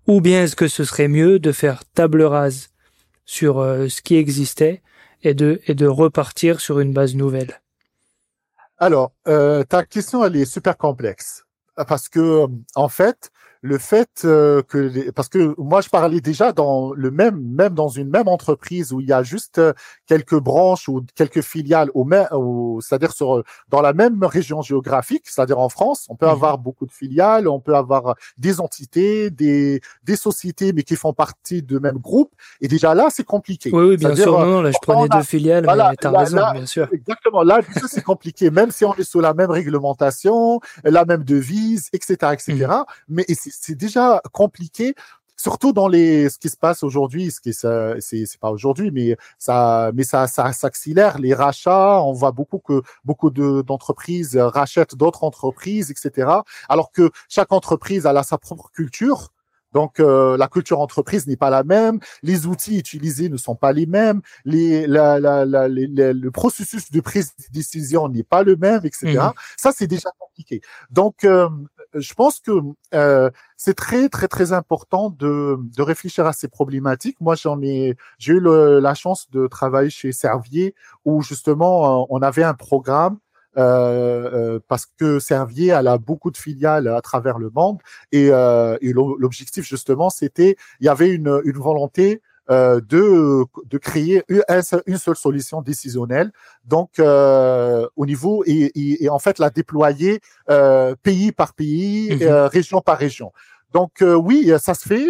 ou bien est-ce que ce serait mieux de faire table rase sur euh, ce qui existait et de, et de repartir sur une base nouvelle? Alors, euh, ta question, elle est super complexe, parce que, en fait, le fait euh, que les, parce que moi je parlais déjà dans le même même dans une même entreprise où il y a juste euh, quelques branches ou quelques filiales au même c'est-à-dire sur dans la même région géographique, c'est-à-dire en France, on peut mhm. avoir beaucoup de filiales, on peut avoir des entités, des des sociétés mais qui font partie de même groupe et déjà là c'est compliqué. Oui, oui bien sûr. Non, non, là je prenais deux filiales, mais tu as raison, bien sûr. Exactement. Là c'est compliqué même si on est sous la même réglementation, la même devise, etc., etc. Mhm. Mais c'est déjà compliqué surtout dans les ce qui se passe aujourd'hui ce qui c'est c'est pas aujourd'hui mais ça mais ça ça s'accélère les rachats on voit beaucoup que beaucoup de d'entreprises rachètent d'autres entreprises etc alors que chaque entreprise a sa propre culture donc euh, la culture entreprise n'est pas la même, les outils utilisés ne sont pas les mêmes, les, la, la, la, le processus de prise de décision n'est pas le même, etc. Mhm. Ça c'est déjà compliqué. Donc euh, je pense que euh, c'est très très très important de, de réfléchir à ces problématiques. Moi, j'en ai j'ai eu la chance de travailler chez Servier où justement euh, on avait un programme euh, euh, parce que Servier elle a beaucoup de filiales à travers le monde et, euh, et l'objectif justement c'était il y avait une, une volonté euh, de, de créer une, seule solution décisionnelle. Donc, euh, au niveau et, et, en fait la déployer euh, pays par pays, mhm. région par région. Donc oui, ça se fait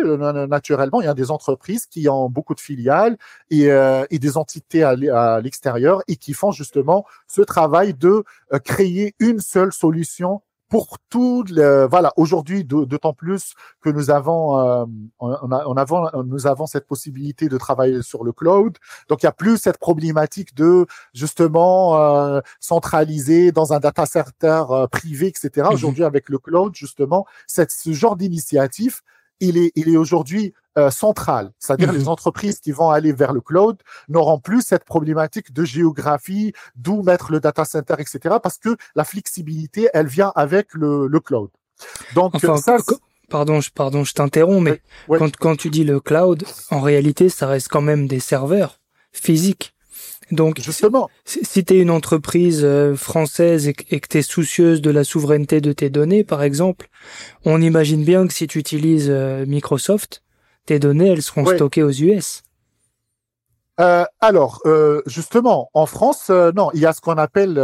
naturellement. Il y a des entreprises qui ont beaucoup de filiales et, et des entités à l'extérieur et qui font justement ce travail de créer une seule solution pour tout le, voilà aujourd'hui d'autant plus que nous avons euh, on, on, avons nous avons cette possibilité de travailler sur le cloud donc il y a plus cette problématique de justement euh, centraliser dans un data center euh, privé etc mhm. aujourd'hui avec le cloud justement cette ce genre d'initiative il est il est aujourd'hui euh, centrale, c'est-à-dire les mhm. entreprises qui vont aller vers le cloud n'auront plus cette problématique de géographie, d'où mettre le data center, etc. Parce que la flexibilité, elle vient avec le, le cloud. Donc ça, pardon, je, pardon, je t'interromps, mais Quand, quand tu dis le cloud, en réalité, ça reste quand même des serveurs physiques. Donc, justement, si, si tu es une entreprise euh, française et, que tu es soucieuse de la souveraineté de tes données, par exemple, on imagine bien que si tu utilises euh, Microsoft, tes données, elles seront stockées aux US. Euh, alors, euh, justement, en France, euh, non, il y a ce qu'on appelle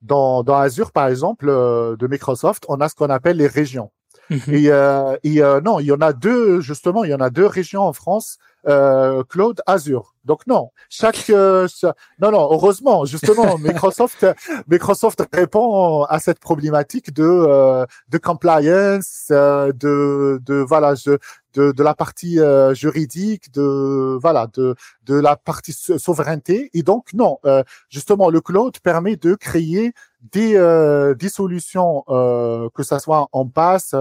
dans, dans Azure, par exemple, de Microsoft, on a ce qu'on appelle les régions. Mhm. Et, et non, il y en a deux, justement, il y en a deux régions en France, Cloud Azure. Donc non, chaque, non non, heureusement, justement, Microsoft Microsoft répond à cette problématique de de compliance, de de voilà, je, de, de la partie euh, juridique, de voilà, de de la partie souveraineté. Et donc non, euh, justement, le cloud permet de créer des euh, des solutions, que ça soit en pass,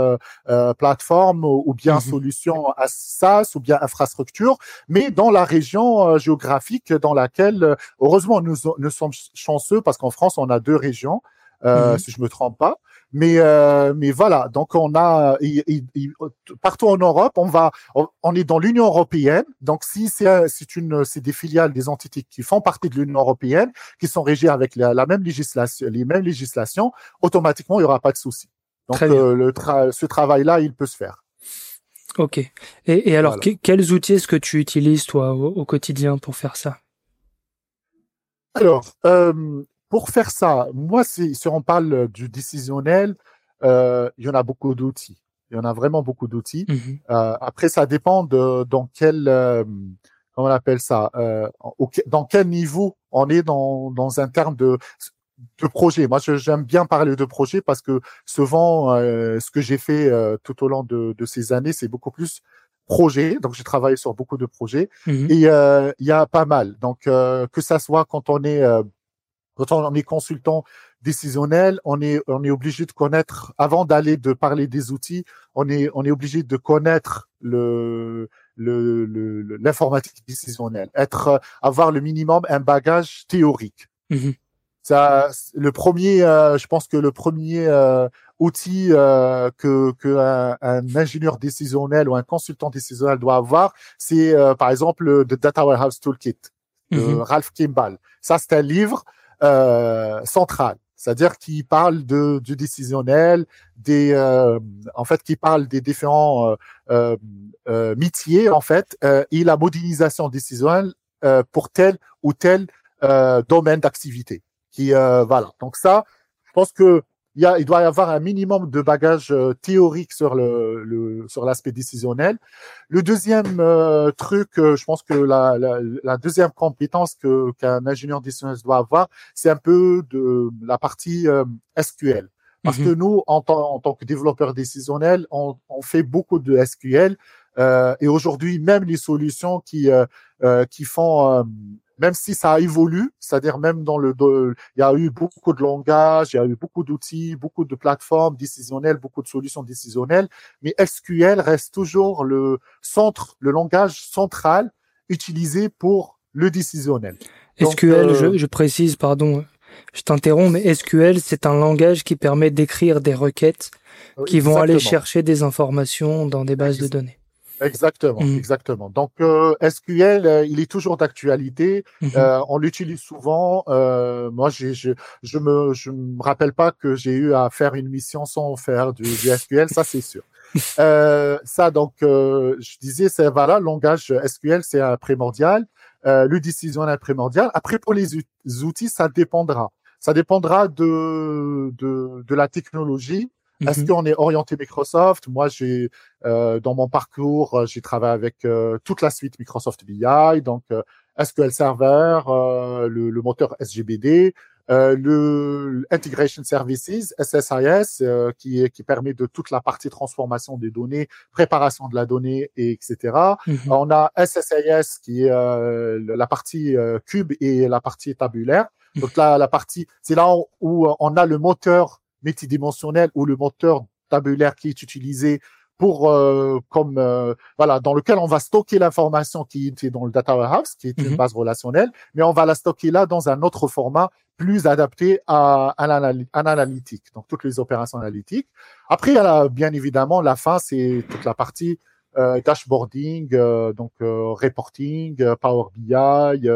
plateforme ou bien mmh solution à SaaS ou bien infrastructure, mais dans la région géographique dans laquelle, heureusement, nous nous sommes chanceux parce qu'en France on a deux régions. Mmh si je me trompe pas. Mais euh, mais voilà, donc on a partout en Europe, on va, on, est dans l'Union européenne. Donc si c'est c'est une c'est des filiales des entités qui font partie de l'Union européenne, qui sont régies avec la, même législation, les mêmes législations, automatiquement il y aura pas de souci. Donc euh, le ce travail-là, il peut se faire. Ok. Et, et alors, quels outils est-ce que tu utilises toi au, au quotidien pour faire ça? Alors, euh, pour faire ça, moi, si, si on parle du décisionnel, euh, il y en a beaucoup d'outils. Il y en a vraiment beaucoup d'outils. Mmh euh, après, ça dépend de dans quel comment on appelle ça, euh, dans quel niveau on est dans dans un terme de de projet. Moi, j'aime bien parler de projet parce que souvent, euh, ce que j'ai fait euh, tout au long de, de ces années, c'est beaucoup plus projet. Donc, j'ai travaillé sur beaucoup de projets mmh et il y a pas mal. Donc, que ça soit quand on est quand on est consultant décisionnel, on est, on est obligé de connaître, avant d'aller de parler des outils, on est, on est obligé de connaître le, le, l'informatique décisionnelle, être, avoir le minimum un bagage théorique. Mmh Ça, le premier, euh, je pense que le premier euh, outil euh, que, que un, ingénieur décisionnel ou un consultant décisionnel doit avoir, c'est par exemple le Data Warehouse Toolkit de mmh Ralph Kimball. Ça, c'est un livre euh, centrale. c'est-à-dire qui parle de, du décisionnel, des, euh, en fait, qui parle des différents euh, euh, métiers, en fait, et la modélisation décisionnelle pour tel ou tel domaine d'activité. Qui, voilà. Donc ça, je pense que il, y a, il doit y avoir un minimum de bagage euh, théorique sur le, le sur l'aspect décisionnel. Le deuxième euh, truc, euh, je pense que la, la, la deuxième compétence que qu'un ingénieur décisionnel doit avoir, c'est un peu de la partie SQL. Parce que mhm. nous, en, en, tant que développeurs décisionnels, on, on fait beaucoup de SQL. et aujourd'hui, même les solutions qui qui font même si ça évolue, c'est-à-dire même dans le, il y a eu beaucoup de langages, il y a eu beaucoup d'outils, beaucoup de plateformes décisionnelles, beaucoup de solutions décisionnelles, mais SQL reste toujours le centre, le langage central utilisé pour le décisionnel. SQL, euh, je, précise, pardon, je t'interromps, mais SQL, c'est un langage qui permet d'écrire des requêtes qui vont aller chercher des informations dans des bases de données. Exactement, mmh. exactement. Donc euh, SQL, euh, il est toujours d'actualité. Mmh euh, on l'utilise souvent. Euh, moi, j'ai, je, je me, je me rappelle pas que j'ai eu à faire une mission sans faire du, du SQL, ça c'est sûr. ça, donc, je disais, c'est voilà, langage SQL, c'est primordial. le décisionnel primordial. Après, pour les outils, ça dépendra. Ça dépendra de, de, de la technologie. Est-ce mhm. qu'on est orienté Microsoft? Moi, j'ai euh, dans mon parcours, euh, j'ai travaillé avec euh, toute la suite Microsoft BI, donc euh, SQL Server, euh, le, le, moteur SGBD, le Integration Services (SSIS), qui, qui permet de toute la partie transformation des données, préparation de la donnée, et etc. Mhm. On a SSIS qui est la partie cube et la partie tabulaire. Donc là, la partie, c'est là où on a le moteur multidimensionnel ou le moteur tabulaire qui est utilisé pour euh, comme euh, voilà dans lequel on va stocker l'information qui est dans le data warehouse qui est une mhm. base relationnelle mais on va la stocker là dans un autre format plus adapté à, à l'analytique donc toutes les opérations analytiques après il y a bien évidemment la fin c'est toute la partie euh, dashboarding donc reporting Power BI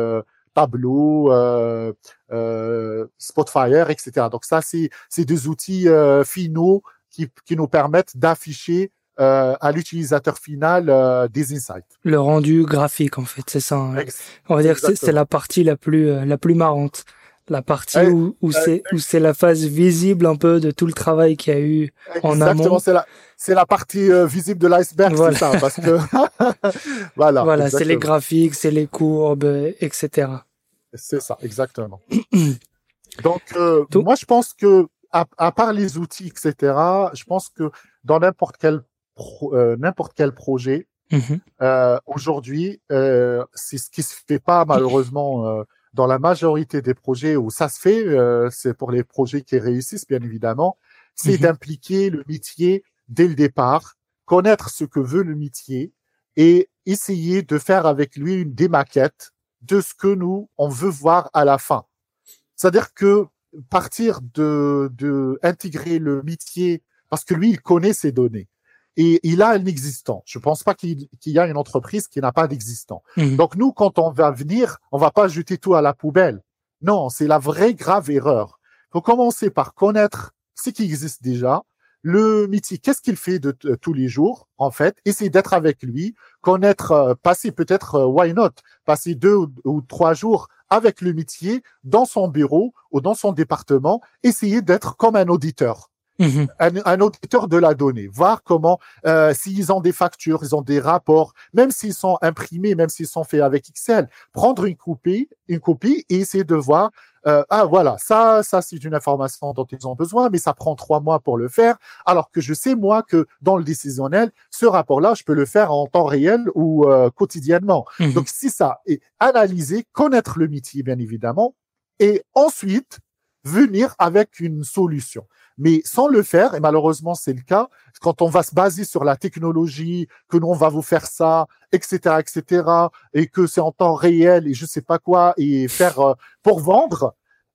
Tableau, euh, euh, Spotfire, etc. Donc ça, c'est c'est des outils euh, finaux qui, qui nous permettent d'afficher euh, à l'utilisateur final euh, des insights. Le rendu graphique, en fait, c'est ça. Hein. On va dire que c'est la partie la plus euh, la plus marrante la partie où, où c'est où c'est la phase visible un peu de tout le travail qu'il y a eu en amont. Exactement, c'est la c'est la partie visible de l'iceberg, c'est ça, parce que voilà. Voilà, c'est les graphiques, c'est les courbes, etc. C'est ça, exactement. Donc, euh, moi, je pense que, à, à, part les outils, etc., je pense que dans n'importe quel euh, n'importe quel projet, euh, aujourd'hui, euh, c'est ce qui se fait pas malheureusement euh, dans la majorité des projets où ça se fait. c'est pour les projets qui réussissent, bien évidemment. C'est mm-hmm. d'impliquer le métier dès le départ, connaître ce que veut le métier et essayer de faire avec lui une démaquette de ce que nous, on veut voir à la fin. C'est-à-dire que partir de, de intégrer le métier, parce que lui, il connaît ses données. Et il a un existant. Je pense pas qu'il y a une entreprise qui n'a pas d'existant. Mmh. Donc nous, quand on va venir, on va pas jeter tout à la poubelle. Non, c'est la vraie grave erreur. Faut commencer par connaître ce qui existe déjà, le métier, qu'est-ce qu'il fait de tous les jours, en fait, essayer d'être avec lui, connaître, euh, passer peut-être, euh, why not, passer deux ou, trois jours avec le métier dans son bureau ou dans son département, essayer d'être comme un auditeur. Mhm. Un, auditeur de la donnée, voir comment, euh, s'ils ont des factures, ils ont des rapports, même s'ils sont imprimés, même s'ils sont faits avec Excel, prendre une copie, une copie et essayer de voir euh, ah voilà, ça, ça c'est une information dont ils ont besoin, mais ça prend trois mois pour le faire, alors que je sais moi que dans le décisionnel, ce rapport-là, je peux le faire en temps réel ou euh, quotidiennement. Mhm. Donc si ça est analyser, connaître le métier bien évidemment, et ensuite venir avec une solution. Mais sans le faire, et malheureusement c'est le cas, quand on va se baser sur la technologie, que nous on va vous faire ça, etc., etc., et que c'est en temps réel et je sais pas quoi, et faire euh, pour vendre,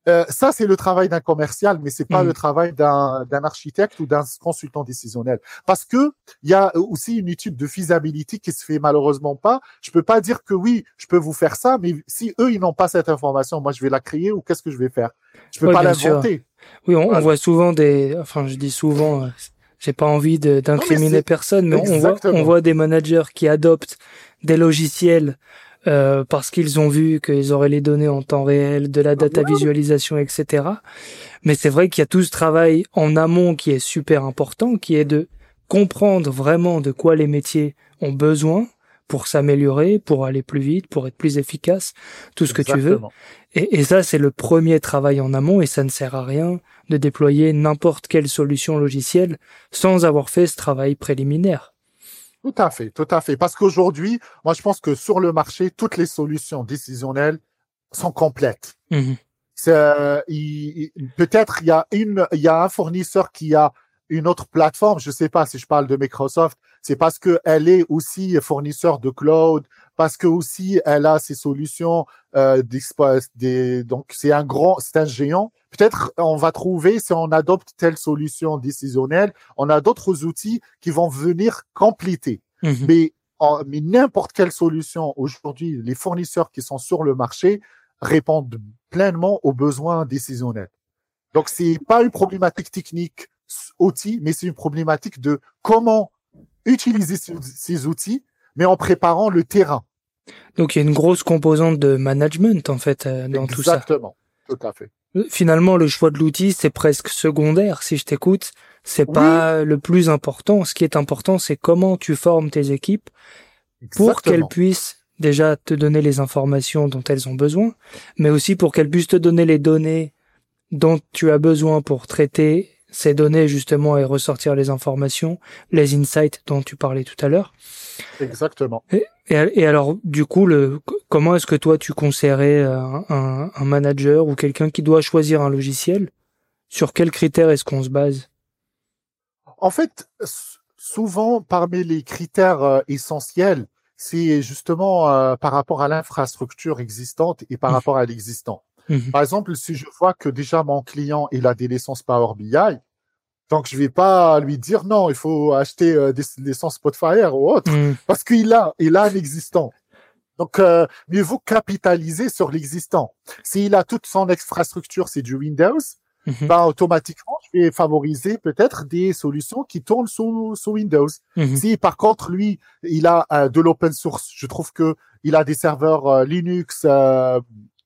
euh, ça, c'est le travail d'un commercial, mais c'est pas Mhm. le travail d'un architecte ou d'un consultant décisionnel. Parce que il y a aussi une étude de faisabilité qui se fait malheureusement pas. Je peux pas dire que oui, je peux vous faire ça, mais si eux ils n'ont pas cette information, moi je vais la créer ou qu'est-ce que je vais faire? Je peux pas l'inventer. Oui, on, on voit souvent des, enfin, je dis souvent, euh, j'ai pas envie d'incriminer personne, mais on voit, on voit des managers qui adoptent des logiciels euh, parce qu'ils ont vu qu'ils auraient les données en temps réel, de la data ouais. visualisation, etc. Mais c'est vrai qu'il y a tout ce travail en amont qui est super important, qui est de comprendre vraiment de quoi les métiers ont besoin pour s'améliorer, pour aller plus vite, pour être plus efficace, tout ce que tu veux. Et ça, c'est le premier travail en amont et ça ne sert à rien de déployer n'importe quelle solution logicielle sans avoir fait ce travail préliminaire. Tout à fait, tout à fait. Parce qu'aujourd'hui, moi je pense que sur le marché, toutes les solutions décisionnelles sont complètes. Mhm. C'est, euh, peut-être il y a une, il y a un fournisseur qui a une autre plateforme. Je sais pas si je parle de Microsoft, c'est parce que elle est aussi fournisseur de cloud, parce que aussi elle a ses solutions euh, des, donc c'est un grand, c'est un géant. Peut-être on va trouver si on adopte telle solution décisionnelle, on a d'autres outils qui vont venir compléter. Mhm. Mais, en- mais n'importe quelle solution aujourd'hui, les fournisseurs qui sont sur le marché répondent pleinement aux besoins décisionnels. Donc, c'est pas une problématique technique outil, mais c'est une problématique de comment utiliser ce- ces outils, mais en préparant le terrain. Donc il y a une grosse composante de management en fait euh, dans tout ça. Exactement. Tout à fait. Finalement, le choix de l'outil, c'est presque secondaire. Si je t'écoute, c'est Oui. pas le plus important. Ce qui est important, c'est comment tu formes tes équipes pour qu'elles puissent déjà te donner les informations dont elles ont besoin, mais aussi pour qu'elles puissent te donner les données dont tu as besoin pour traiter ces données justement et ressortir les informations, les insights dont tu parlais tout à l'heure. Exactement. Et, et alors, du coup, le, comment est-ce que toi tu conseillerais un, un, un manager ou quelqu'un qui doit choisir un logiciel? Sur quels critères est-ce qu'on se base? En fait, souvent, parmi les critères euh, essentiels, c'est justement euh, par rapport à l'infrastructure existante et par Mhm. rapport à l'existant. Mhm. Par exemple, si je vois que déjà mon client, il a des licences Power BI, donc je vais pas lui dire non, il faut acheter euh, des licences Spotfire ou autre, Mhm. parce qu'il a, il a un existant. Donc, euh, mieux vaut capitaliser sur l'existant. S'il a toute son infrastructure, c'est du Windows, Mhm. ben, automatiquement, je vais favoriser peut-être des solutions qui tournent sous, sous Windows. Mhm. Si par contre lui, il a euh, de l'open source, je trouve que il a des serveurs euh, Linux euh,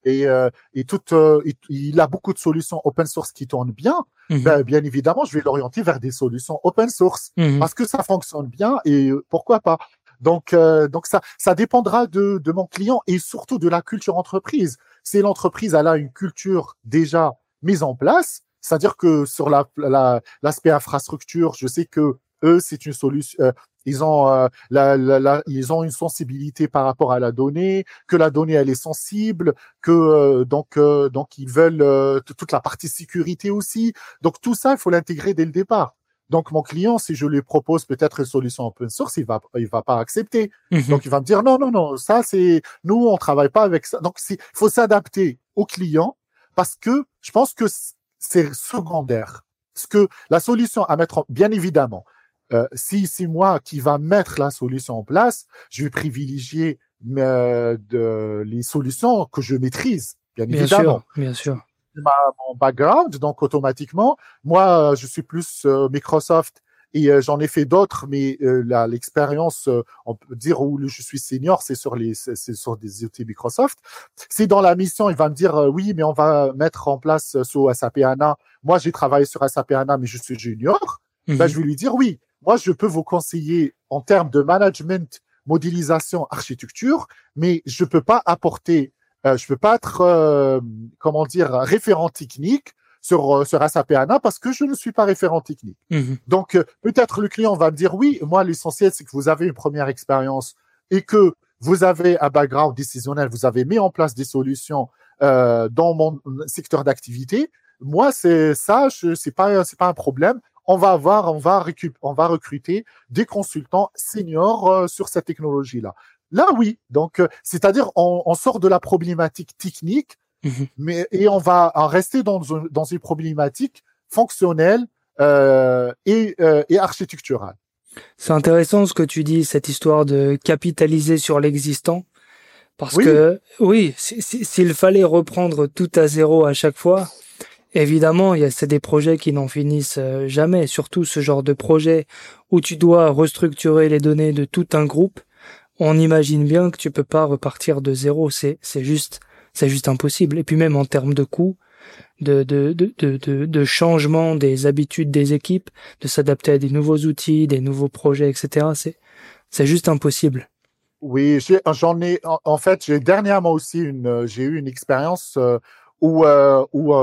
et euh, et tout, euh, il, il a beaucoup de solutions open source qui tournent bien. Mhm. Ben, bien évidemment, je vais l'orienter vers des solutions open source Mhm. parce que ça fonctionne bien et euh, pourquoi pas. Donc euh, donc ça ça dépendra de de mon client et surtout de la culture entreprise. Si l'entreprise elle a une culture déjà mise en place, c'est-à-dire que sur la la- l'aspect infrastructure, je sais que eux c'est une solution euh, ils ont euh, la, la- la- ils ont une sensibilité par rapport à la donnée, que la donnée elle est sensible, que euh, donc euh, donc ils veulent euh, toute la partie sécurité aussi. Donc tout ça il faut l'intégrer dès le départ. Donc mon client si je lui propose peut-être une solution open source, il va il va pas accepter. Mhm. Donc il va me dire non non non, ça c'est nous on travaille pas avec ça. Donc il faut s'adapter au client parce que je pense que c'est secondaire. Parce que la solution à mettre en, bien évidemment, euh, si c'est moi qui va mettre la solution en place, je vais privilégier euh, de, les solutions que je maîtrise, bien, bien évidemment sûr, bien sûr. ma, mon background, donc automatiquement, moi, euh, je suis plus euh, Microsoft et euh, j'en ai fait d'autres, mais euh, l'expérience, euh, on peut dire où je suis senior, c'est sur les, c'est sur des outils Microsoft. Si dans la mission, il va me dire euh, oui, mais on va mettre en place euh, sous SAP HANA. Moi, j'ai travaillé sur SAP HANA, mais je suis junior. Mhm. Ben, je vais lui dire oui. Moi, je peux vous conseiller en termes de management, modélisation, architecture, mais je peux pas apporter, euh, je peux pas être, euh, comment dire, référent technique sur euh, sur SAP HANA parce que je ne suis pas référent technique. Mhm. Donc euh, peut-être le client va me dire oui, moi l'essentiel c'est que vous avez une première expérience et que vous avez un background décisionnel, vous avez mis en place des solutions euh, dans mon secteur d'activité. Moi c'est ça, je- c'est pas c'est pas un problème. On va avoir, on va récup- on va recruter des consultants seniors euh, sur cette technologie là. Oui, donc euh, c'est-à-dire on, on sort de la problématique technique mhm. mais et on va en rester dans dans une problématique fonctionnelle euh, et, euh, et architecturale. C'est intéressant ce que tu dis, cette histoire de capitaliser sur l'existant. Parce que oui, s'il fallait reprendre tout à zéro à chaque fois, évidemment, il y a c'est des projets qui n'en finissent euh, jamais. Surtout ce genre de projet où tu dois restructurer les données de tout un groupe. On imagine bien que tu peux pas repartir de zéro. C'est c'est juste c'est juste impossible. Et puis même en termes de coûts, de, de, de, de, changement des habitudes des équipes, de s'adapter à des nouveaux outils, des nouveaux projets, etc. C'est c'est juste impossible. Oui, j'en ai, en, fait, j'ai dernièrement aussi une, j'ai eu une expérience euh, où, euh, où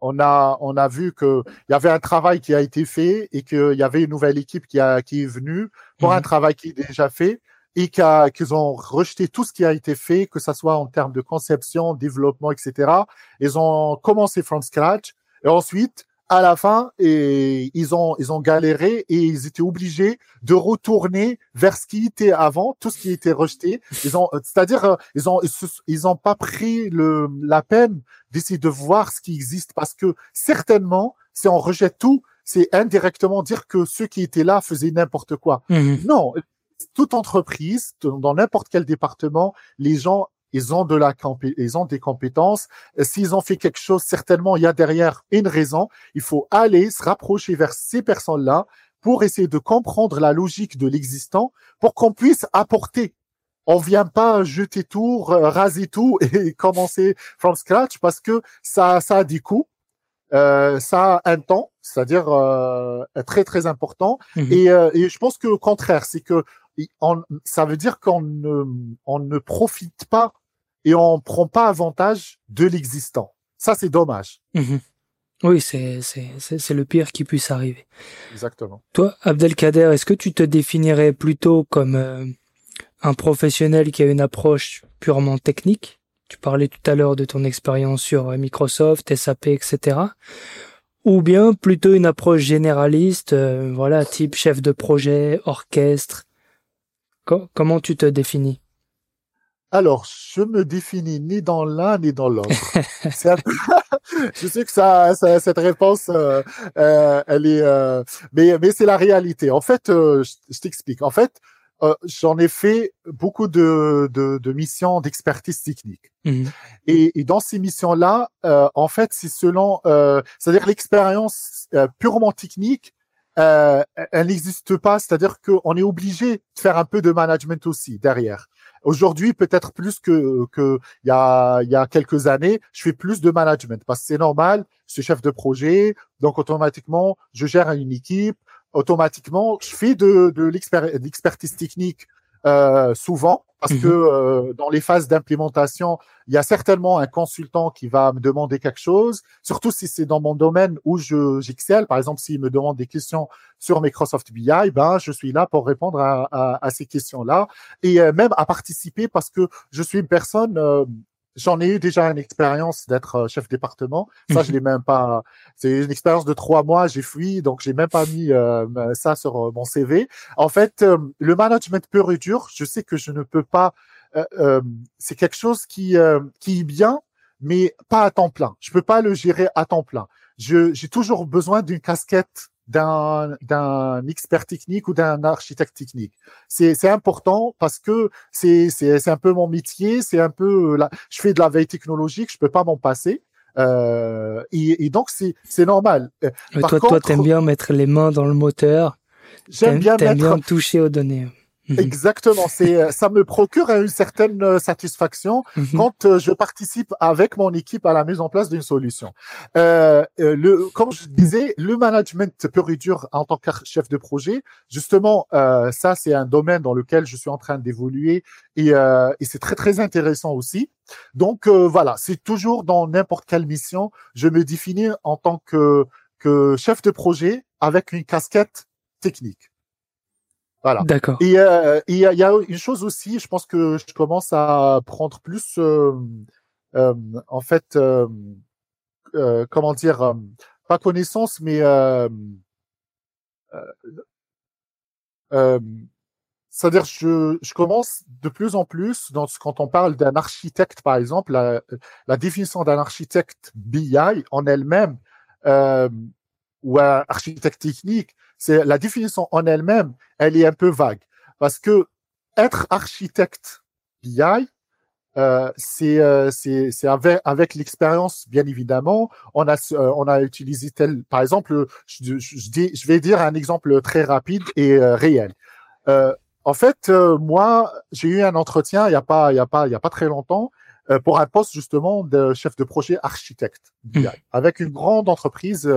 on a, on a vu que il y avait un travail qui a été fait et qu'il y avait une nouvelle équipe qui a, qui est venue pour un mmh travail qui est déjà fait et qu'ils ont rejeté tout ce qui a été fait, que ce soit en termes de conception, développement, etc. Ils ont commencé from scratch et ensuite à la fin, et ils ont ils ont galéré et ils étaient obligés de retourner vers ce qui était avant, tout ce qui était rejeté. Ils ont, c'est-à-dire, euh, ils ont ils ont pas pris le la peine d'essayer de voir ce qui existe parce que certainement, si on rejette tout, c'est indirectement dire que ceux qui étaient là faisaient n'importe quoi. Mmh non, toute entreprise, dans n'importe quel département, les gens ils ont de la ils ont des compétences. S'ils ont fait quelque chose, certainement il y a derrière une raison. Il faut aller se rapprocher vers ces personnes-là pour essayer de comprendre la logique de l'existant, pour qu'on puisse apporter. On vient pas jeter tout, raser tout et commencer from scratch parce que ça, ça a des coûts. Euh, ça a un temps, c'est-à-dire euh, très très important. Mmh et, euh, et, je pense que au contraire, c'est que on, ça veut dire qu'on ne, on ne profite pas et on prend pas avantage de l'existant. Ça, c'est dommage. Mhm. Oui, c'est, c'est, c'est, le pire qui puisse arriver. Exactement. Toi, Abdelkader, est-ce que tu te définirais plutôt comme euh, un professionnel qui a une approche purement technique? Tu parlais tout à l'heure de ton expérience sur euh, Microsoft, SAP, etc. Ou bien plutôt une approche généraliste, euh, voilà, type chef de projet, orchestre. comment tu te définis? Alors, je me définis ni dans l'un ni dans l'autre. je sais que ça, cette réponse, euh, euh, elle est, euh, mais mais c'est la réalité. En fait, je, t'explique. En fait, j'en ai fait beaucoup de de, missions d'expertise technique. Mmh. Et, dans ces missions-là, en fait, c'est selon, c'est-à-dire l'expérience purement technique. elle n'existe pas, c'est-à-dire qu'on est obligé de faire un peu de management aussi derrière. Aujourd'hui, peut-être plus que que il y a il y a quelques années, je fais plus de management parce que c'est normal. Je suis chef de projet, donc automatiquement, je gère une équipe. Automatiquement, je fais de de l'expertise technique euh, souvent parce mmh que euh, dans les phases d'implémentation, il y a certainement un consultant qui va me demander quelque chose, surtout si c'est dans mon domaine où je j'excelle. Par exemple, s'il me demande des questions sur Microsoft BI, ben je suis là pour répondre à, à, à ces questions-là et euh, même à participer parce que je suis une personne euh, J'en ai eu déjà une expérience d'être euh, chef département. Ça, je mhm. l'ai même pas. C'est une expérience de trois mois. J'ai fui, donc j'ai même pas mis euh, ça sur euh, mon CV. En fait, le management pur et dur, je sais que je ne peux pas. c'est quelque chose qui qui est bien, mais pas à temps plein. Je peux pas le gérer à temps plein. Je j'ai toujours besoin d'une casquette d'un d'un expert technique ou d'un architecte technique. C'est c'est important parce que c'est c'est c'est un peu mon métier, c'est un peu là, je fais de la veille technologique, je peux pas m'en passer. Euh, et, et, donc c'est c'est normal. Euh, Mais toi toi t'aimes bien mettre les mains dans le moteur. J'aime bien mettre bien toucher aux données. Mhm. Exactement. C'est, euh, ça me procure une certaine euh, satisfaction mhm. quand euh, je participe avec mon équipe à la mise en place d'une solution. Euh, le, comme je disais, le management pur et dur en tant que chef de projet, justement, euh, ça c'est un domaine dans lequel je suis en train d'évoluer et, euh, et c'est très très intéressant aussi. Donc voilà, c'est toujours dans n'importe quelle mission, je me définis en tant que que chef de projet avec une casquette technique. Voilà. D'accord. Et euh, il y, a, y, a, une chose aussi, je pense que je commence à prendre plus, euh, euh, en fait, euh, euh, comment dire, euh, pas connaissance, mais C'est-à-dire, je, je commence de plus en plus, dans, quand on parle d'un architecte, par exemple, la, la définition d'un architecte BI en elle-même, euh, ou un architecte technique, c'est la définition en elle-même, elle est un peu vague. Parce que être architecte BI, euh, c'est euh, c'est avec, avec l'expérience bien évidemment on a euh, on a utilisé tel par exemple je, je, dis, je vais dire un exemple très rapide et euh, réel euh, en fait moi j'ai eu un entretien il y a pas il y a pas il y a pas très longtemps pour un poste justement de chef de projet architecte BI, mmh. avec une grande entreprise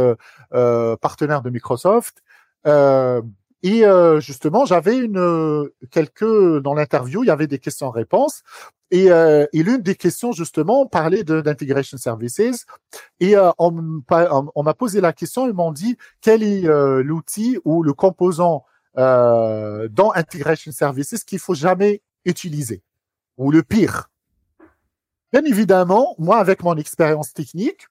partenaire de Microsoft et euh, justement, j'avais une quelques dans l'interview, il y avait des questions-réponses. Et, euh, et l'une des questions justement parlait d'integration services. Et euh, on, m'a posé la question, ils m'ont dit quel est euh, l'outil ou le composant euh, dans integration services qu'il faut jamais utiliser ou le pire? Bien évidemment, moi avec mon expérience technique,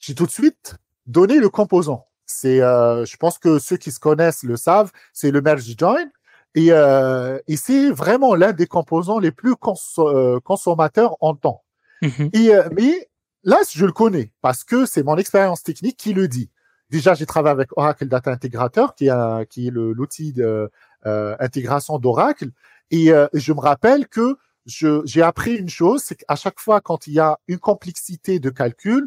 j'ai tout de suite donné le composant. C'est, euh, je pense que ceux qui se connaissent le savent, c'est le merge join. Et, euh, et c'est vraiment l'un des composants les plus euh, consommateurs en temps. Mm-hmm. Et, euh, mais là, je le connais parce que c'est mon expérience technique qui le dit. Déjà, j'ai travaillé avec Oracle Data Integrator, qui, a, qui est l'outil d'intégration d'Oracle. Et je me rappelle que j'ai appris une chose, c'est qu'à chaque fois quand il y a une complexité de calcul,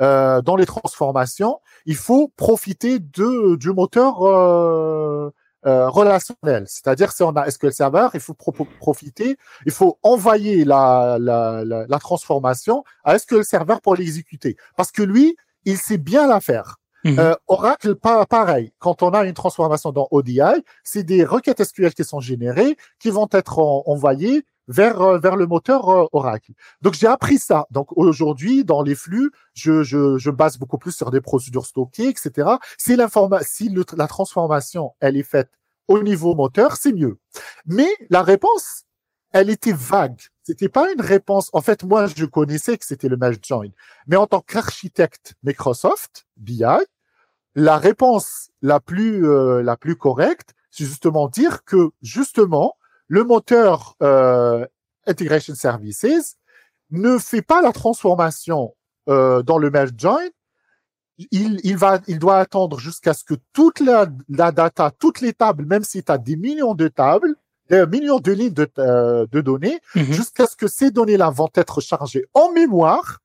euh, dans les transformations, il faut profiter de du moteur euh, euh, relationnel. C'est-à-dire si on a SQL Server, il faut profiter, il faut envoyer la, la, la, la transformation à SQL Server pour l'exécuter. Parce que lui, il sait bien la faire. Mmh. Euh, Oracle, pas pareil. Quand on a une transformation dans ODI, c'est des requêtes SQL qui sont générées, qui vont être envoyées vers euh, vers le moteur euh, Oracle. Donc j'ai appris ça. Donc aujourd'hui dans les flux, je, je, je base beaucoup plus sur des procédures stockées, etc. Si si la transformation elle est faite au niveau moteur, c'est mieux. Mais la réponse, elle était vague. C'était pas une réponse. En fait, moi, je connaissais que c'était le merge join. Mais en tant qu'architecte Microsoft BI, la réponse la plus euh, la plus correcte, c'est justement dire que justement le moteur euh, Integration Services ne fait pas la transformation euh, dans le merge join. Il, il, va, il doit attendre jusqu'à ce que toute la, la data, toutes les tables, même si tu as des millions de tables, des millions de lignes de, euh, de données, mm-hmm. jusqu'à ce que ces données-là vont être chargées en mémoire.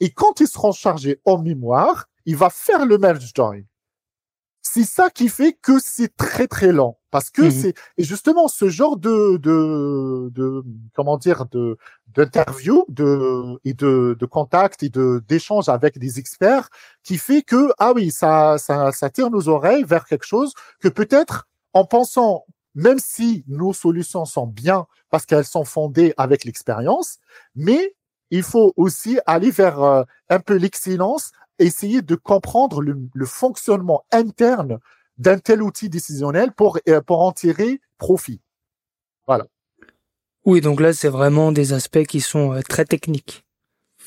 Et quand ils seront chargés en mémoire, il va faire le merge join. C'est ça qui fait que c'est très très lent. Parce que mmh c'est et justement ce genre de de, de comment dire de d'interview de et de de contact et de d'échange avec des experts qui fait que ah oui ça ça ça tire nos oreilles vers quelque chose que peut-être en pensant même si nos solutions sont bien parce qu'elles sont fondées avec l'expérience, mais il faut aussi aller vers euh, un peu l'excellence, essayer de comprendre le, le fonctionnement interne d'un tel outil décisionnel pour, euh, pour en tirer profit. Voilà. Oui, donc là, c'est vraiment des aspects qui sont euh, très techniques.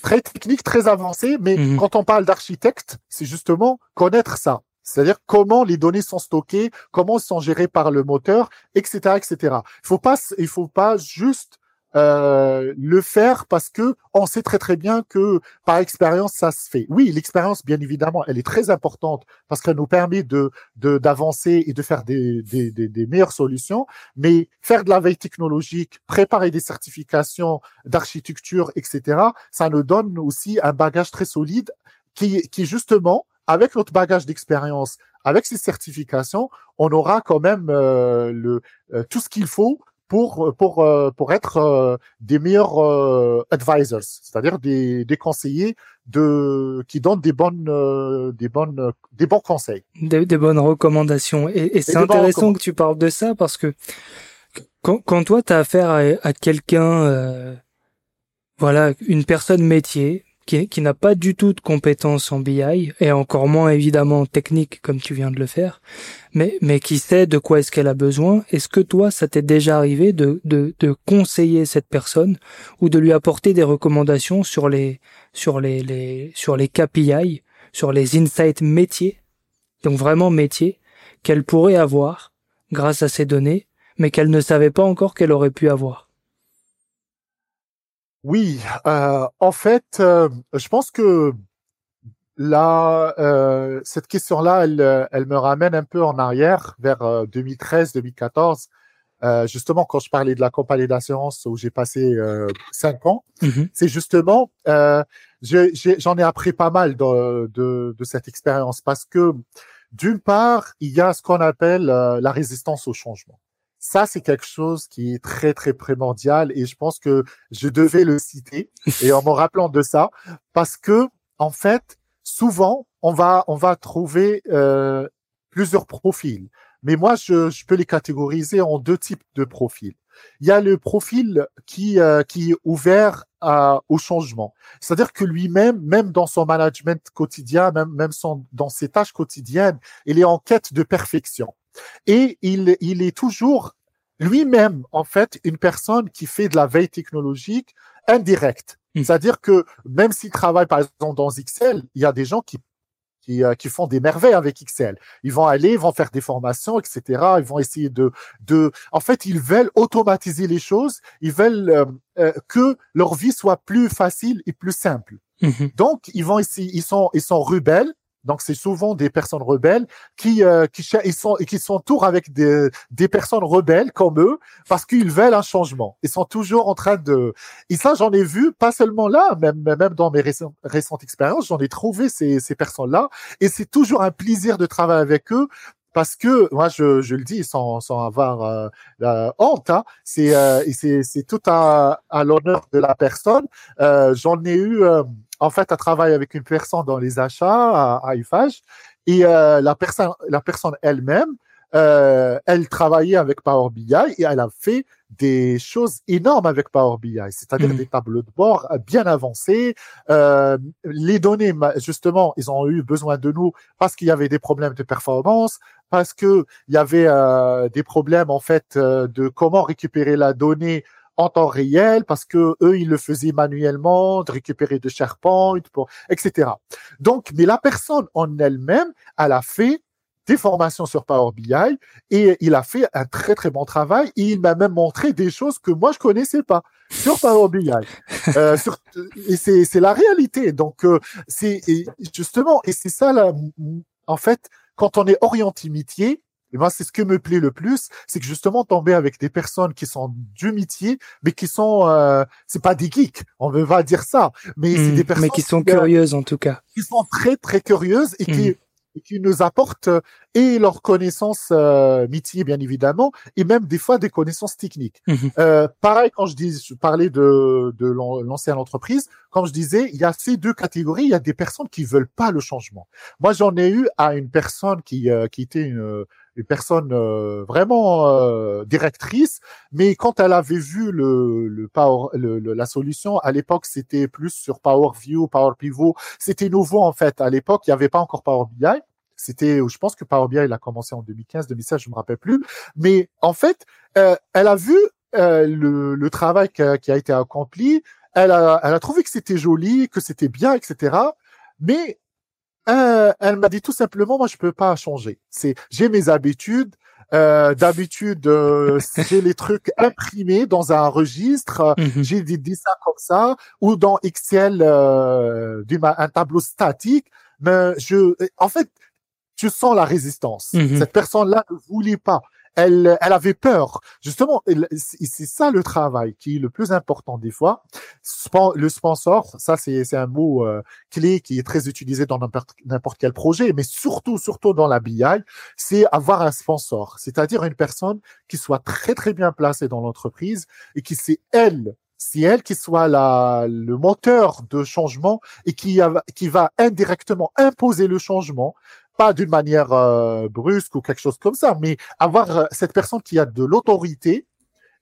Très techniques, très avancés, mais mmh quand on parle d'architecte, c'est justement connaître ça. C'est-à-dire comment les données sont stockées, comment elles sont gérées par le moteur, etc., etc. Il faut pas, il faut pas juste euh, le faire parce que on sait très très bien que par expérience ça se fait. Oui, l'expérience bien évidemment, elle est très importante parce qu'elle nous permet de d'avancer et de faire des, des, des, des, meilleures solutions. Mais faire de la veille technologique, préparer des certifications d'architecture, etc. Ça nous donne aussi un bagage très solide qui qui justement avec notre bagage d'expérience, avec ces certifications, on aura quand même euh, le euh, tout ce qu'il faut pour pour euh, pour être euh, des meilleurs euh, advisors, c'est-à-dire des, des conseillers de qui donnent des bonnes des bonnes des bons conseils, des, des bonnes recommandations. Et, et c'est intéressant que tu parles de ça parce que quand, quand toi tu as affaire à, à quelqu'un, voilà, une personne métier qui, n'a pas du tout de compétences en BI et encore moins évidemment technique comme tu viens de le faire, mais mais qui sait de quoi est-ce qu'elle a besoin. Est-ce que toi, ça t'est déjà arrivé de, de de conseiller cette personne ou de lui apporter des recommandations sur les sur les, les sur les KPI, sur les insights métiers, donc vraiment métiers qu'elle pourrait avoir grâce à ces données mais qu'elle ne savait pas encore qu'elle aurait pu avoir? Oui, euh, en fait, euh, je pense que là, euh, cette question-là, elle, elle me ramène un peu en arrière, vers 2013-2014. Euh, justement, quand je parlais de la compagnie d'assurance où j'ai passé euh, cinq ans, Mhm. c'est justement, euh, j'en ai, appris pas mal de, de, de cette expérience parce que d'une part, il y a ce qu'on appelle euh, la résistance au changement. Ça, c'est quelque chose qui est très, très primordial et je pense que je devais le citer et en me rappelant de ça parce que, en fait, souvent, on va, on va trouver euh, plusieurs profils. Mais moi, je, je peux les catégoriser en deux types de profils. Il y a le profil qui, euh, qui est ouvert à, au changement. C'est-à-dire que lui-même, même dans son management quotidien, même, même son, dans ses tâches quotidiennes, il est en quête de perfection. Et il, il est toujours lui-même, en fait, une personne qui fait de la veille technologique indirecte. Mm. C'est-à-dire que même s'il travaille, par exemple, dans Excel, il y a des gens qui qui, euh, qui font des merveilles avec Excel. Ils vont aller, ils vont faire des formations, etc. Ils vont essayer de, de, en fait, ils veulent automatiser les choses. Ils veulent euh, euh, que leur vie soit plus facile et plus simple. Mhm. Donc, ils vont essayer, ils sont, ils sont rebelles. Donc, c'est souvent des personnes rebelles qui, euh, qui, ils sont, et qui s'entourent avec des, des personnes rebelles comme eux parce qu'ils veulent un changement. Ils sont toujours en train de, et ça, j'en ai vu, pas seulement là, même, même dans mes récentes, récentes expériences, j'en ai trouvé ces, ces personnes-là. Et c'est toujours un plaisir de travailler avec eux parce que, moi, je, je le dis sans, sans avoir euh, la honte, hein, c'est, euh, c'est tout à, à l'honneur de la personne. Euh, j'en ai eu, euh, en fait, à travailler avec une personne dans les achats à, à IFAGE et euh, la personne, la personne elle-même, euh, elle travaillait avec Power BI et elle a fait des choses énormes avec Power BI, c'est-à-dire Mhm. des tableaux de bord bien avancés. Euh, les données, justement, ils ont eu besoin de nous parce qu'il y avait des problèmes de performance, parce que il y avait euh, des problèmes en fait euh, de comment récupérer la donnée en temps réel, parce que eux ils le faisaient manuellement, de récupérer de SharePoint, pour, etc. Donc, mais la personne en elle-même, elle a fait des formations sur Power BI et il a fait un très très bon travail et il m'a même montré des choses que moi je connaissais pas sur Power BI. Euh, sur- et c'est c'est la réalité. Donc euh, c'est et justement et c'est ça là, en fait quand on est orienté métier. Et moi, c'est ce que me plaît le plus, c'est que justement tomber avec des personnes qui sont du métier, mais qui sont, euh, c'est pas des geeks, on veut pas dire ça, mais c'est Mhm. des personnes Mais qui sont euh, curieuses en tout cas. qui sont très très curieuses et qui, et qui nous apportent euh, et leurs connaissances euh, métiers bien évidemment et même des fois des connaissances techniques. Mhm. Euh, pareil quand je dis je parlais de de l'an- l'ancienne entreprise, comme je disais, il y a ces deux catégories, il y a des personnes qui veulent pas le changement. Moi j'en ai eu à une personne qui euh, qui était une une personne euh, vraiment euh, directrice, mais quand elle avait vu le, le Power, le, le- la solution, à l'époque c'était plus sur Power View, Power Pivot, c'était nouveau en fait. À l'époque, il n'y avait pas encore Power BI. C'était, je pense que Power BI il a commencé en 2015, 2016, je me rappelle plus. Mais en fait, euh, elle a vu euh, le, le travail qui a, qui a été accompli. Elle a, elle a trouvé que c'était joli, que c'était bien, etc. Mais euh, elle m'a dit tout simplement, moi je peux pas changer. C'est, j'ai mes habitudes. Euh, d'habitude, euh, j'ai les trucs imprimés dans un registre. Mhm. J'ai des dessins comme ça ou dans Excel euh, un tableau statique. Mais je, en fait, tu sens la résistance. Mhm. Cette personne-là ne voulait pas. Elle, elle avait peur. Justement, c'est ça le travail qui est le plus important des fois. Le sponsor, ça c'est un mot euh, clé qui est très utilisé dans n'importe quel projet, mais surtout surtout dans la BI, c'est avoir un sponsor, c'est-à-dire une personne qui soit très très bien placée dans l'entreprise et qui c'est elle, c'est elle qui soit la, le moteur de changement et qui, qui va indirectement imposer le changement, pas d'une manière euh, brusque ou quelque chose comme ça, mais avoir euh, cette personne qui a de l'autorité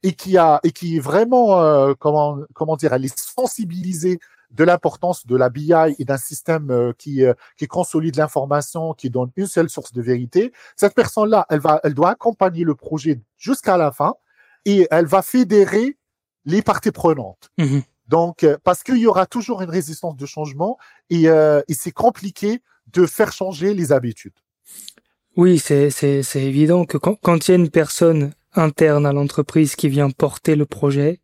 et qui a et qui est vraiment euh, comment comment dire, elle est sensibilisée de l'importance de la BI et d'un système euh, qui euh, qui consolide l'information, qui donne une seule source de vérité. Cette personne-là, elle va, elle doit accompagner le projet jusqu'à la fin et elle va fédérer les parties prenantes. Mhm. Donc, euh, parce qu'il y aura toujours une résistance de changement et, euh, et c'est compliqué de faire changer les habitudes. Oui, c'est c'est c'est évident que quand quand il y a une personne interne à l'entreprise qui vient porter le projet.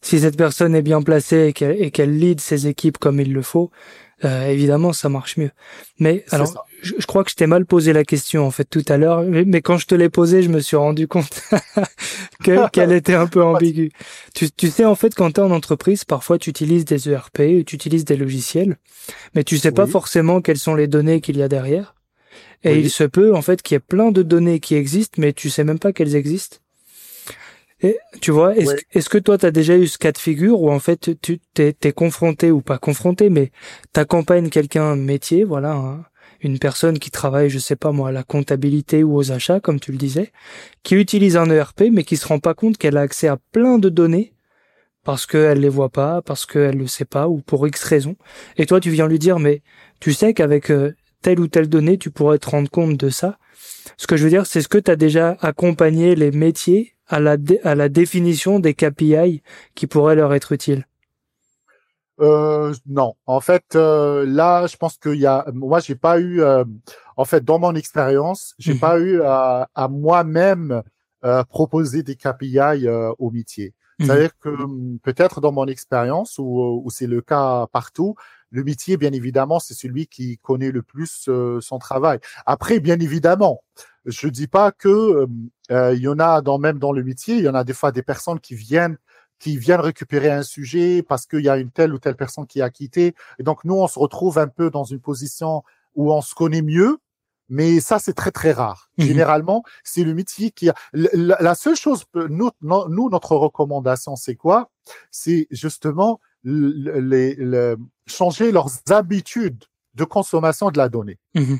Si cette personne est bien placée et qu'elle lead ses équipes comme il le faut, euh, évidemment, ça marche mieux. Mais alors, je, crois que je t'ai mal posé la question en fait tout à l'heure, mais, quand je te l'ai posée, je me suis rendu compte qu'elle était un peu ambiguë. Tu, tu sais en fait, quand tu es en entreprise, parfois tu utilises des ERP, tu utilises des logiciels, mais tu sais pas forcément quelles sont les données qu'il y a derrière. Et il se peut en fait qu'il y ait plein de données qui existent, mais tu sais même pas qu'elles existent. Et, tu vois, est-ce que toi, tu as déjà eu ce cas de figure où en fait, tu t'es es confronté ou pas confronté, mais t'accompagnes quelqu'un métier, voilà, hein, une personne qui travaille, je sais pas moi, à la comptabilité ou aux achats, comme tu le disais, qui utilise un ERP, mais qui se rend pas compte qu'elle a accès à plein de données parce qu'elle les voit pas, parce qu'elle le sait pas, ou pour X raison. Et toi, tu viens lui dire, mais tu sais qu'avec euh, telle ou telle donnée, tu pourrais te rendre compte de ça. Ce que je veux dire, c'est ce que tu as déjà accompagné les métiers à la, à la définition des KPI qui pourraient leur être utiles? Euh, non, en fait, euh, là, je pense qu'il y a, moi, j'ai pas eu, euh, en fait, dans mon expérience, j'ai mmh pas eu à, à moi-même euh, proposer des KPI au métier. Mmh C'est-à-dire que peut-être dans mon expérience, où, où c'est le cas partout, le métier, bien évidemment, c'est celui qui connaît le plus son travail. Après, bien évidemment, je dis pas que euh, il y en a dans même dans le métier, il y en a des fois des personnes qui viennent qui viennent récupérer un sujet parce qu'il y a une telle ou telle personne qui a quitté. Et donc nous, on se retrouve un peu dans une position où on se connaît mieux, mais ça c'est très très rare. Mmh Généralement, c'est le métier qui a la, seule chose nous, nous notre recommandation c'est quoi? C'est justement les, changer leurs habitudes de consommation de la donnée. Mmh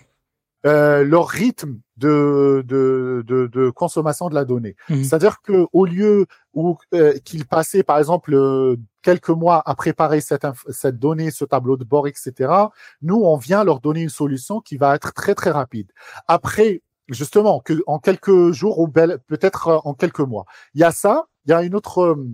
euh, leur rythme de, de, de, de, consommation de la donnée. Mmh. C'est-à-dire que au lieu où euh, qu'ils passaient, par exemple, euh, quelques mois à préparer cette, cette donnée, ce tableau de bord, etc., nous, on vient leur donner une solution qui va être très, très rapide. Après, justement, que en quelques jours ou peut-être en quelques mois. Il y a ça, il y a une autre euh,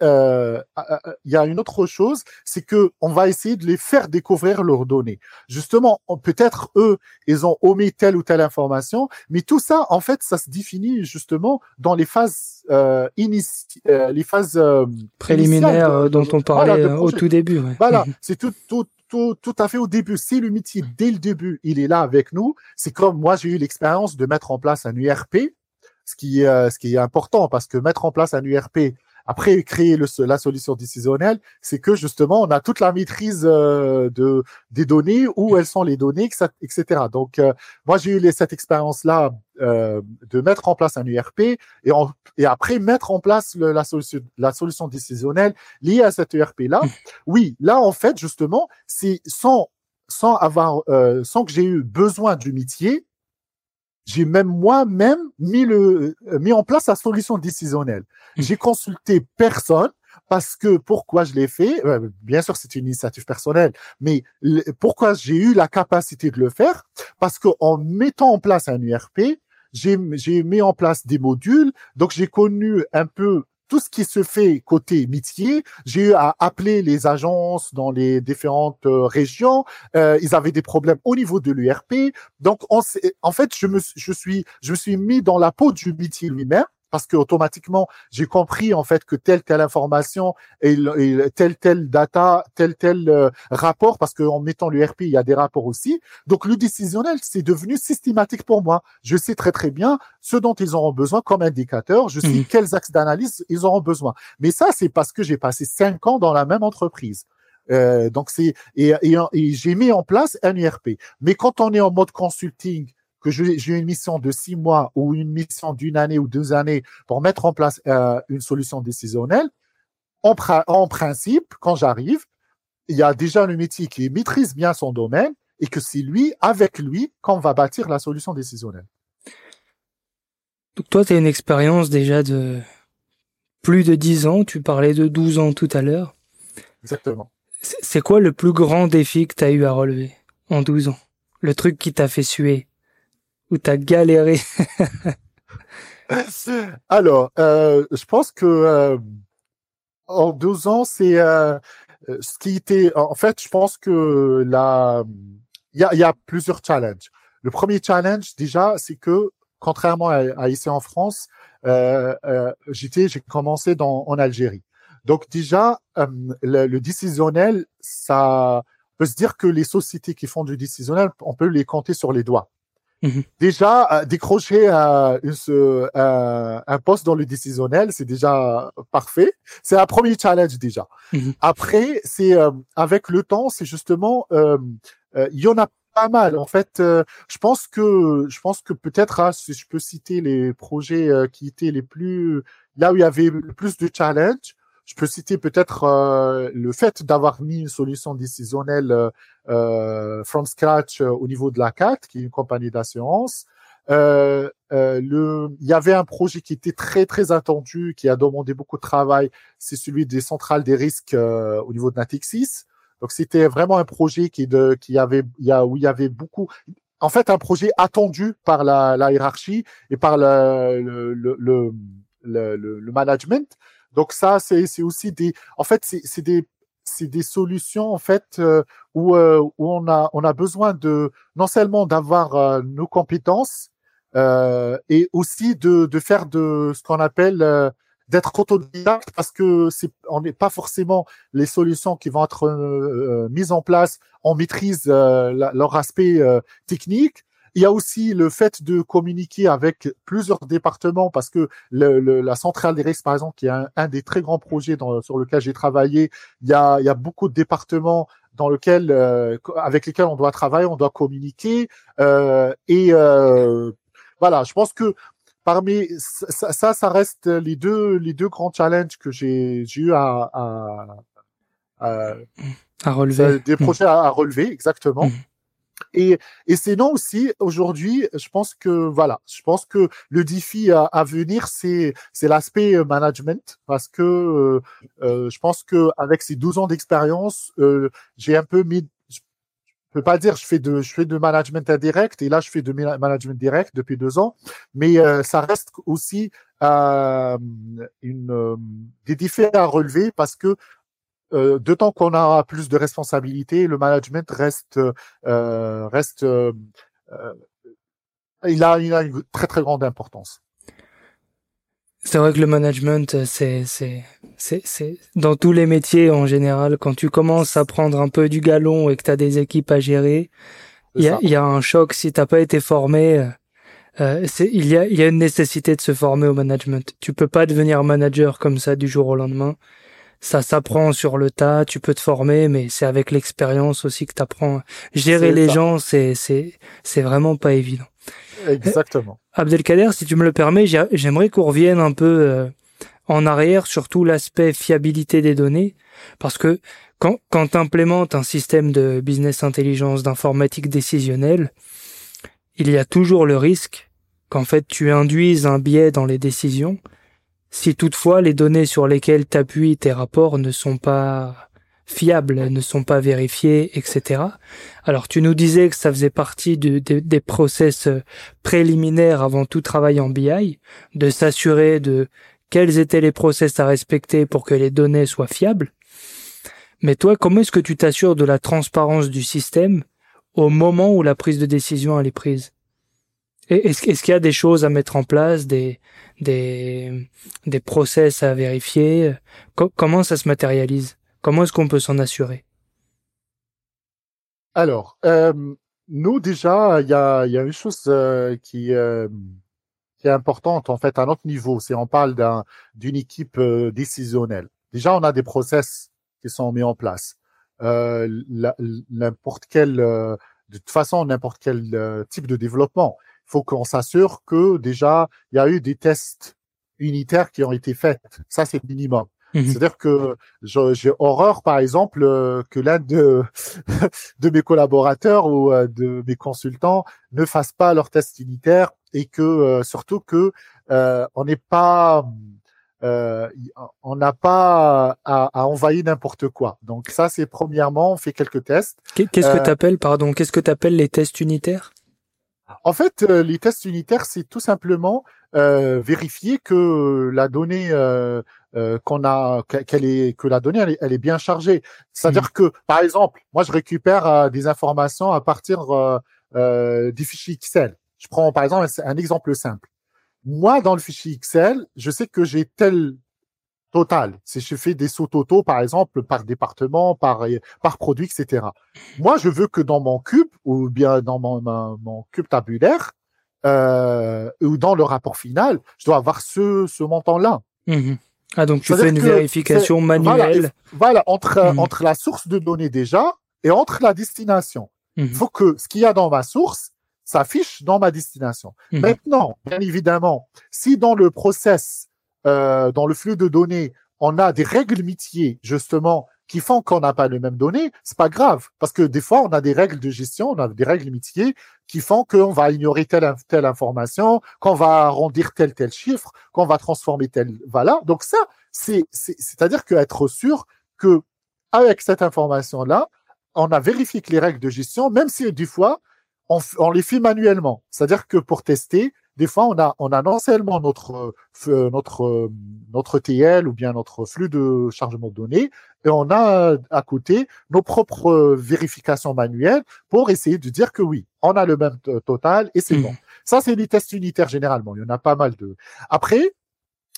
il y a une autre chose, c'est que on va essayer de les faire découvrir leurs données. Justement, peut-être eux, ils ont omis telle ou telle information, mais tout ça, en fait, ça se définit justement dans les phases euh, euh les phases euh, préliminaires dont on parlait au tout début. Ouais. Voilà, c'est tout, tout, tout, tout à fait au début. Si le métier, dès le début, il est là avec nous, c'est comme moi, j'ai eu l'expérience de mettre en place un URP, ce qui, euh, ce qui est important parce que mettre en place un URP, après, créer le, la solution décisionnelle, c'est que justement, on a toute la maîtrise euh, de des données, où elles sont les données, etc. Donc, euh, moi, j'ai eu cette expérience-là euh, de mettre en place un URP et, et après mettre en place la, solution, la solution décisionnelle liée à cet URP-là. Mmh. Oui, là, en fait, justement, c'est sans sans avoir, sans que j'ai eu besoin du métier, j'ai même moi-même mis le euh, mis en place la solution décisionnelle. Mmh. J'ai consulté personne parce que pourquoi je l'ai fait? Bien sûr, c'est une initiative personnelle, mais pourquoi j'ai eu la capacité de le faire? Parce que en mettant en place un URP, j'ai mis en place des modules, donc j'ai connu un peu tout ce qui se fait côté métier, j'ai eu à appeler les agences dans les différentes euh, régions. Euh, ils avaient des problèmes au niveau de l'URP. Donc, on en fait, je me, je suis, je me suis mis dans la peau du métier lui-même parce que automatiquement j'ai compris en fait que telle telle information et, telle telle data, tel tel euh, rapport, parce qu'en mettant l'URP il y a des rapports aussi. Donc le décisionnel c'est devenu systématique pour moi. Je sais très très bien ce dont ils auront besoin comme indicateur. Je sais mmh. quels axes d'analyse ils auront besoin. Mais ça c'est parce que j'ai passé cinq ans dans la même entreprise. Euh, donc c'est et, et j'ai mis en place un URP. Mais quand on est en mode consulting que j'ai une mission de six mois ou une mission d'une année ou deux années pour mettre en place euh, une solution décisionnelle, en, en principe, quand j'arrive, il y a déjà le métier qui maîtrise bien son domaine et que c'est lui, avec lui, qu'on va bâtir la solution décisionnelle. Donc toi, tu as une expérience déjà de plus de dix ans, tu parlais de 12 ans tout à l'heure. Exactement. C'est quoi le plus grand défi que tu as eu à relever en 12 ans? Le truc qui t'a fait suer? Où t'as galéré Alors, euh, je pense que euh, en 12 ans, c'est euh, ce qui était. En fait, je pense que là, il y a, y a plusieurs challenges. Le premier challenge, déjà, c'est que contrairement à, ici en France, j'étais, j'ai commencé dans, en Algérie. Donc déjà, le, le, décisionnel, ça peut se dire que les sociétés qui font du décisionnel, on peut les compter sur les doigts. Mhm. Déjà, euh, décrocher euh, euh, un poste dans le décisionnel, c'est déjà parfait. C'est un premier challenge déjà. Mhm. Après, c'est avec le temps, c'est justement, il y en a pas mal. En fait, je pense que je pense que peut-être, hein, si je peux citer les projets qui étaient les plus là où il y avait le plus de challenge, je peux citer peut-être euh, le fait d'avoir mis une solution décisionnelle euh, euh from scratch euh, au niveau de la CAT, qui est une compagnie d'assurance. Euh, le, il y avait un projet qui était très très attendu, qui a demandé beaucoup de travail. C'est celui des centrales des risques au niveau de Natixis. Donc c'était vraiment un projet qui de, qui avait, y a, où il y avait beaucoup, en fait, un projet attendu par la, la hiérarchie et par le, le, le, le, le management. Donc ça, c'est aussi des, en fait, c'est des c'est des solutions en fait euh, où, euh, on a besoin de non seulement d'avoir euh, nos compétences et aussi de de faire de ce qu'on appelle d'être autodidacte parce que c'est on n'est pas forcément les solutions qui vont être mises en place. On maîtrise leur aspect technique il y a aussi le fait de communiquer avec plusieurs départements parce que le, la centrale des risques, par exemple, qui est un, des très grands projets dans, sur lequel j'ai travaillé, il y, a, il y a beaucoup de départements dans lequel, euh, avec lesquels on doit travailler, on doit communiquer. Euh, et euh, voilà, je pense que parmi ça, ça, ça, reste les deux, les deux grands challenges que j'ai eu à, à, à, relever. Des projets à, à relever, exactement. Mmh. Et, et sinon aussi, aujourd'hui, je pense que voilà, je pense que le défi à, à venir, c'est c'est l'aspect euh, management, parce que euh, euh, je pense que avec ces 12 ans d'expérience, euh, j'ai un peu mis je peux pas dire je fais de je fais de management indirect et là je fais de management direct depuis deux ans, mais euh, ça reste aussi euh, une des défis à relever parce que euh, de temps qu'on a plus de responsabilités, le management reste euh, reste euh, euh, il a il a une très très grande importance. C'est vrai que le management, c'est c'est c'est c'est dans tous les métiers en général. Quand tu commences à prendre un peu du galon et que tu as des équipes à gérer, il y a, y a un choc si t'as pas été formé. Euh, c'est il y a il y a une nécessité de se former au management. Tu peux pas devenir manager comme ça du jour au lendemain ça s'apprend sur le tas, tu peux te former, mais c'est avec l'expérience aussi que tu apprends. Gérer les gens, c'est, c'est, c'est vraiment pas évident. Exactement. Euh, Abdelkader, si tu me le permets, j'aimerais qu'on revienne un peu euh, en arrière sur tout l'aspect fiabilité des données, parce que quand, quand tu implémentes un système de business intelligence, d'informatique décisionnelle, il y a toujours le risque qu'en fait tu induises un biais dans les décisions si toutefois les données sur lesquelles t'appuies tes rapports ne sont pas fiables, ne sont pas vérifiées, etc. Alors tu nous disais que ça faisait partie des process préliminaires avant tout travail en BI, de s'assurer de quels étaient les process à respecter pour que les données soient fiables. Mais toi, comment est-ce que tu t'assures de la transparence du système au moment où la prise de décision elle est prise? Est-ce, qu'il y a des choses à mettre en place, des, des, des process à vérifier Comment ça se matérialise? Comment est-ce qu'on peut s'en assurer? Alors, euh, nous déjà, il y a, y a une chose euh, qui, euh, qui est importante en fait à notre niveau, c'est on parle d'un, d'une équipe décisionnelle. Déjà, on a des process qui sont mis en place. N'importe quel, de toute façon, n'importe quel type de développement faut qu'on s'assure que déjà il y a eu des tests unitaires qui ont été faits. Ça, c'est le minimum. Mhm. C'est-à-dire que j'ai horreur, par exemple, euh, que l'un de, de mes collaborateurs ou euh, de mes consultants ne fasse pas leur test unitaire et que euh, surtout que on n'est pas on n'a pas à, à envahir n'importe quoi. Donc ça, c'est premièrement, on fait quelques tests. Qu'est-ce que tu appelles, pardon, qu'est-ce que tu appelles les tests unitaires? En fait, euh, les tests unitaires, c'est tout simplement euh, vérifier que la donnée euh, euh qu'on a, qu'elle est, que la donnée elle est, bien chargée. C'est-à-dire mmh. que, par exemple, moi je récupère des informations à partir des fichiers Excel. Je prends par exemple un exemple simple. Moi, dans le fichier Excel, je sais que j'ai tel total. Si je fais des sauts totaux, par exemple, par département, par, par produit, etc. Moi, je veux que dans mon cube, ou bien dans mon, mon, cube tabulaire, euh, ou dans le rapport final, je dois avoir ce, ce montant-là. Mmh ah, donc tu fais une vérification manuelle. Voilà, entre, mmh entre la source de données déjà et entre la destination. Il mmh faut que ce qu'il y a dans ma source s'affiche dans ma destination. Maintenant, bien évidemment, si dans le process euh, dans le flux de données, on a des règles métiers, justement, qui font qu'on n'a pas les mêmes données, c'est pas grave. Parce que des fois, on a des règles de gestion, on a des règles métiers qui font qu'on va ignorer telle, telle information, qu'on va arrondir tel, tel chiffre, qu'on va transformer tel, voilà. Donc ça, c'est, c'est-à-dire qu'être sûr que, avec cette information-là, on a vérifié que les règles de gestion, même si des fois, on, on les fait manuellement. C'est-à-dire que pour tester, des fois, on a, on a non seulement notre, euh, notre, euh, notre TL ou bien notre flux de chargement de données, et on a à côté nos propres vérifications manuelles pour essayer de dire que oui, on a le même total et c'est mmh. bon. Ça, c'est des tests unitaires généralement. Il y en a pas mal de. Après,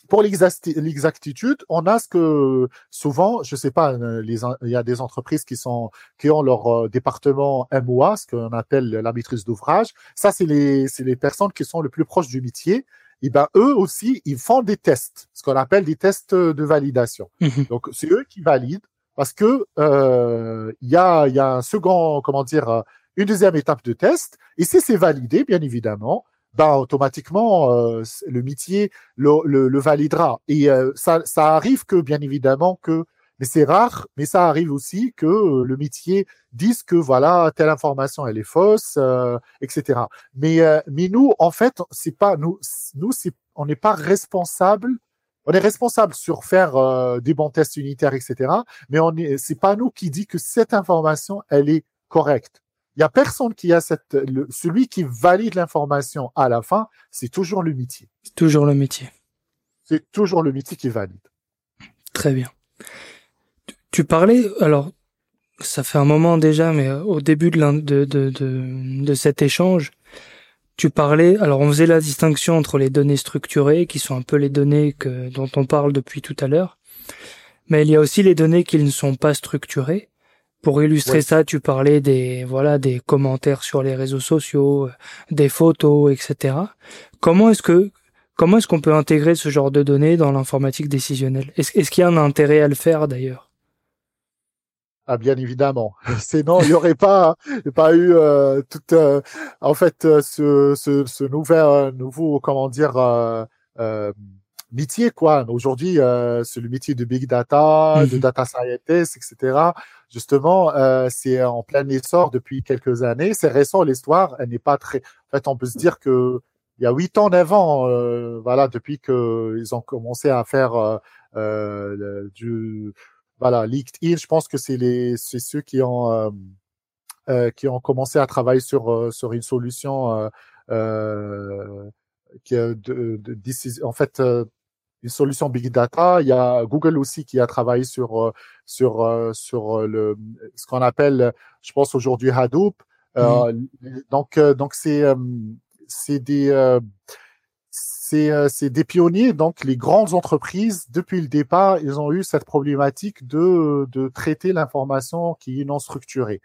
pour l'exactitude, on a ce que souvent, je sais pas, euh, les, il y a des entreprises qui sont qui ont leur euh, département MOA, ce qu'on appelle la maîtrise d'ouvrage. Ça, c'est les c'est les personnes qui sont le plus proches du métier. Et ben eux aussi, ils font des tests, ce qu'on appelle des tests de validation. Mmh Donc c'est eux qui valident parce que euh, il y a il y a un second, comment dire, une deuxième étape de test. Et si c'est validé, bien évidemment, ben, automatiquement, euh, le métier le, le, validera. Et euh, ça, ça arrive que, bien évidemment, que, mais c'est rare, mais ça arrive aussi que euh, le métier dise que voilà telle information elle est fausse, etc. Mais mais nous, en fait, c'est pas nous, nous c'est on n'est pas responsable. On est responsable sur faire des bons tests unitaires, etc. Mais on est, c'est pas nous qui dit que cette information elle est correcte. Il y a personne qui a cette, celui qui valide l'information à la fin, c'est toujours le métier. C'est toujours le métier. C'est toujours le métier qui valide. Très bien. Tu parlais, alors, ça fait un moment déjà, mais euh, au début de, de, de, de, de cet échange, tu parlais, alors on faisait la distinction entre les données structurées, qui sont un peu les données que, dont on parle depuis tout à l'heure, mais il y a aussi les données qui ne sont pas structurées. Pour illustrer ça, tu parlais des voilà des commentaires sur les réseaux sociaux, euh, des photos, etc. Comment est-ce que comment est-ce qu'on peut intégrer ce genre de données dans l'informatique décisionnelle? Est-ce est qu'il y a un intérêt à le faire d'ailleurs? Ah, bien évidemment. Sinon, il n'y aurait pas, pas eu euh, toute, euh, en fait, ce, ce, ce nouvel, nouveau, comment dire, métier quoi. Aujourd'hui, euh, c'est le métier de big data, de mmh data scientist, etc. Justement, euh, c'est en plein essor depuis quelques années. C'est récent l'histoire, elle n'est pas très. En fait, on peut se dire que il y a huit ans, ans, euh, voilà, depuis que ils ont commencé à faire euh, euh du voilà LinkedIn. Je pense que c'est les c'est ceux qui ont euh, qui ont commencé à travailler sur sur une solution qui de, de, en fait une solution big data. Il y a Google aussi qui a travaillé sur euh, sur euh, sur euh, le ce qu'on appelle, je pense aujourd'hui Hadoop. Donc donc c'est c'est des c'est c'est des pionniers. Donc les grandes entreprises depuis le départ, ils ont eu cette problématique de de traiter l'information qui est non structurée.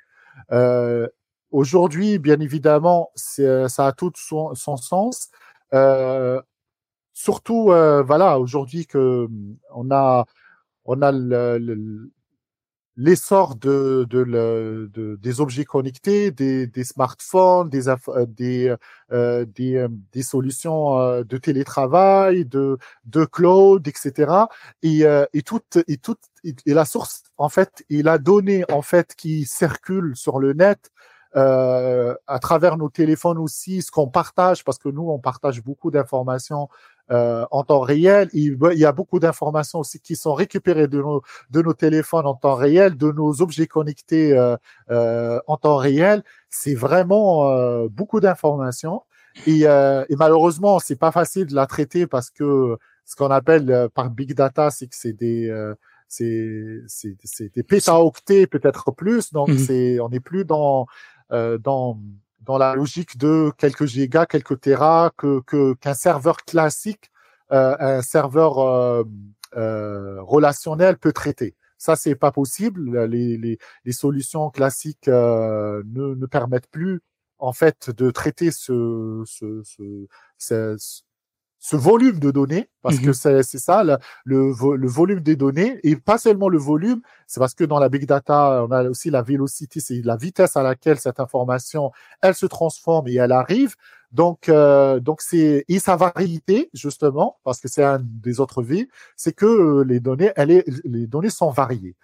Aujourd'hui, bien évidemment, ça a tout son, son sens. Euh, surtout, euh, voilà, aujourd'hui que hum, on a, on a l'essor de, de, de, des objets connectés, des, des smartphones, des, euh, des, euh, des, euh, des, solutions de télétravail, de, de cloud, etc. Et, et toute et toute et la source en fait et la donnée en fait qui circule sur le net euh, à travers nos téléphones aussi, ce qu'on partage, parce que nous, on partage beaucoup d'informations euh, en temps réel. Il, y a beaucoup d'informations aussi qui sont récupérées de nos, de nos téléphones en temps réel, de nos objets connectés euh, euh, en temps réel. C'est vraiment euh, beaucoup d'informations. Et, euh, et, malheureusement, c'est pas facile de la traiter parce que ce qu'on appelle par big data, c'est que c'est des c'est c'est des pétaoctets peut-être plus. Donc mmh c'est on n'est plus dans dans dans la logique de quelques gigas, quelques terras que qu'un serveur classique, euh, un serveur euh, euh, relationnel peut traiter. Ça, c'est pas possible. Les, les, les solutions classiques ne, ne permettent plus en fait de traiter ce, ce, ce, ce ce volume de données, parce que mhm. c'est ça, le, le, volume des données, et pas seulement le volume, c'est parce que dans la big data, on a aussi la velocity, c'est la vitesse à laquelle cette information, elle se transforme et elle arrive. Donc, euh, donc c'est et sa variété justement, parce que c'est un des autres vies, c'est que euh, les données, elle est, les données sont variées.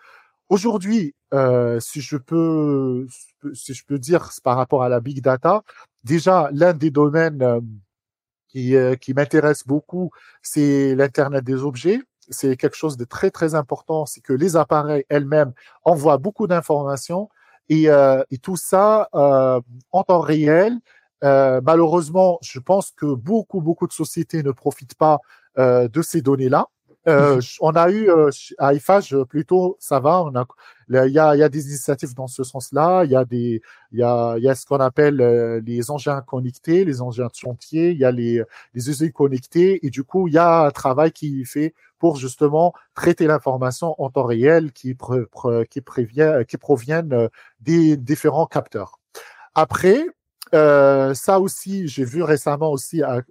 Aujourd'hui, euh, si je peux, si je peux dire par rapport à la big data, déjà l'un des domaines euh, qui, euh, qui m'intéresse beaucoup, c'est l'Internet des objets. C'est quelque chose de très, très important. C'est que les appareils elles-mêmes envoient beaucoup d'informations et, euh, et, tout ça euh, en temps réel. Euh, malheureusement, je pense que beaucoup, beaucoup de sociétés ne profitent pas euh, de ces données-là. Euh, mhm. on a eu euh, à IFAGE plutôt ça va. On a, il y a, y a des initiatives dans ce sens-là. Il y a des, il y a, y a ce qu'on appelle euh, les engins connectés, les engins de chantier. Il y a les, les usines connectées et du coup il y a un travail qui est fait pour justement traiter l'information en temps réel qui, qui prévient, qui proviennent des différents capteurs. Après, euh, ça aussi, j'ai vu récemment aussi à,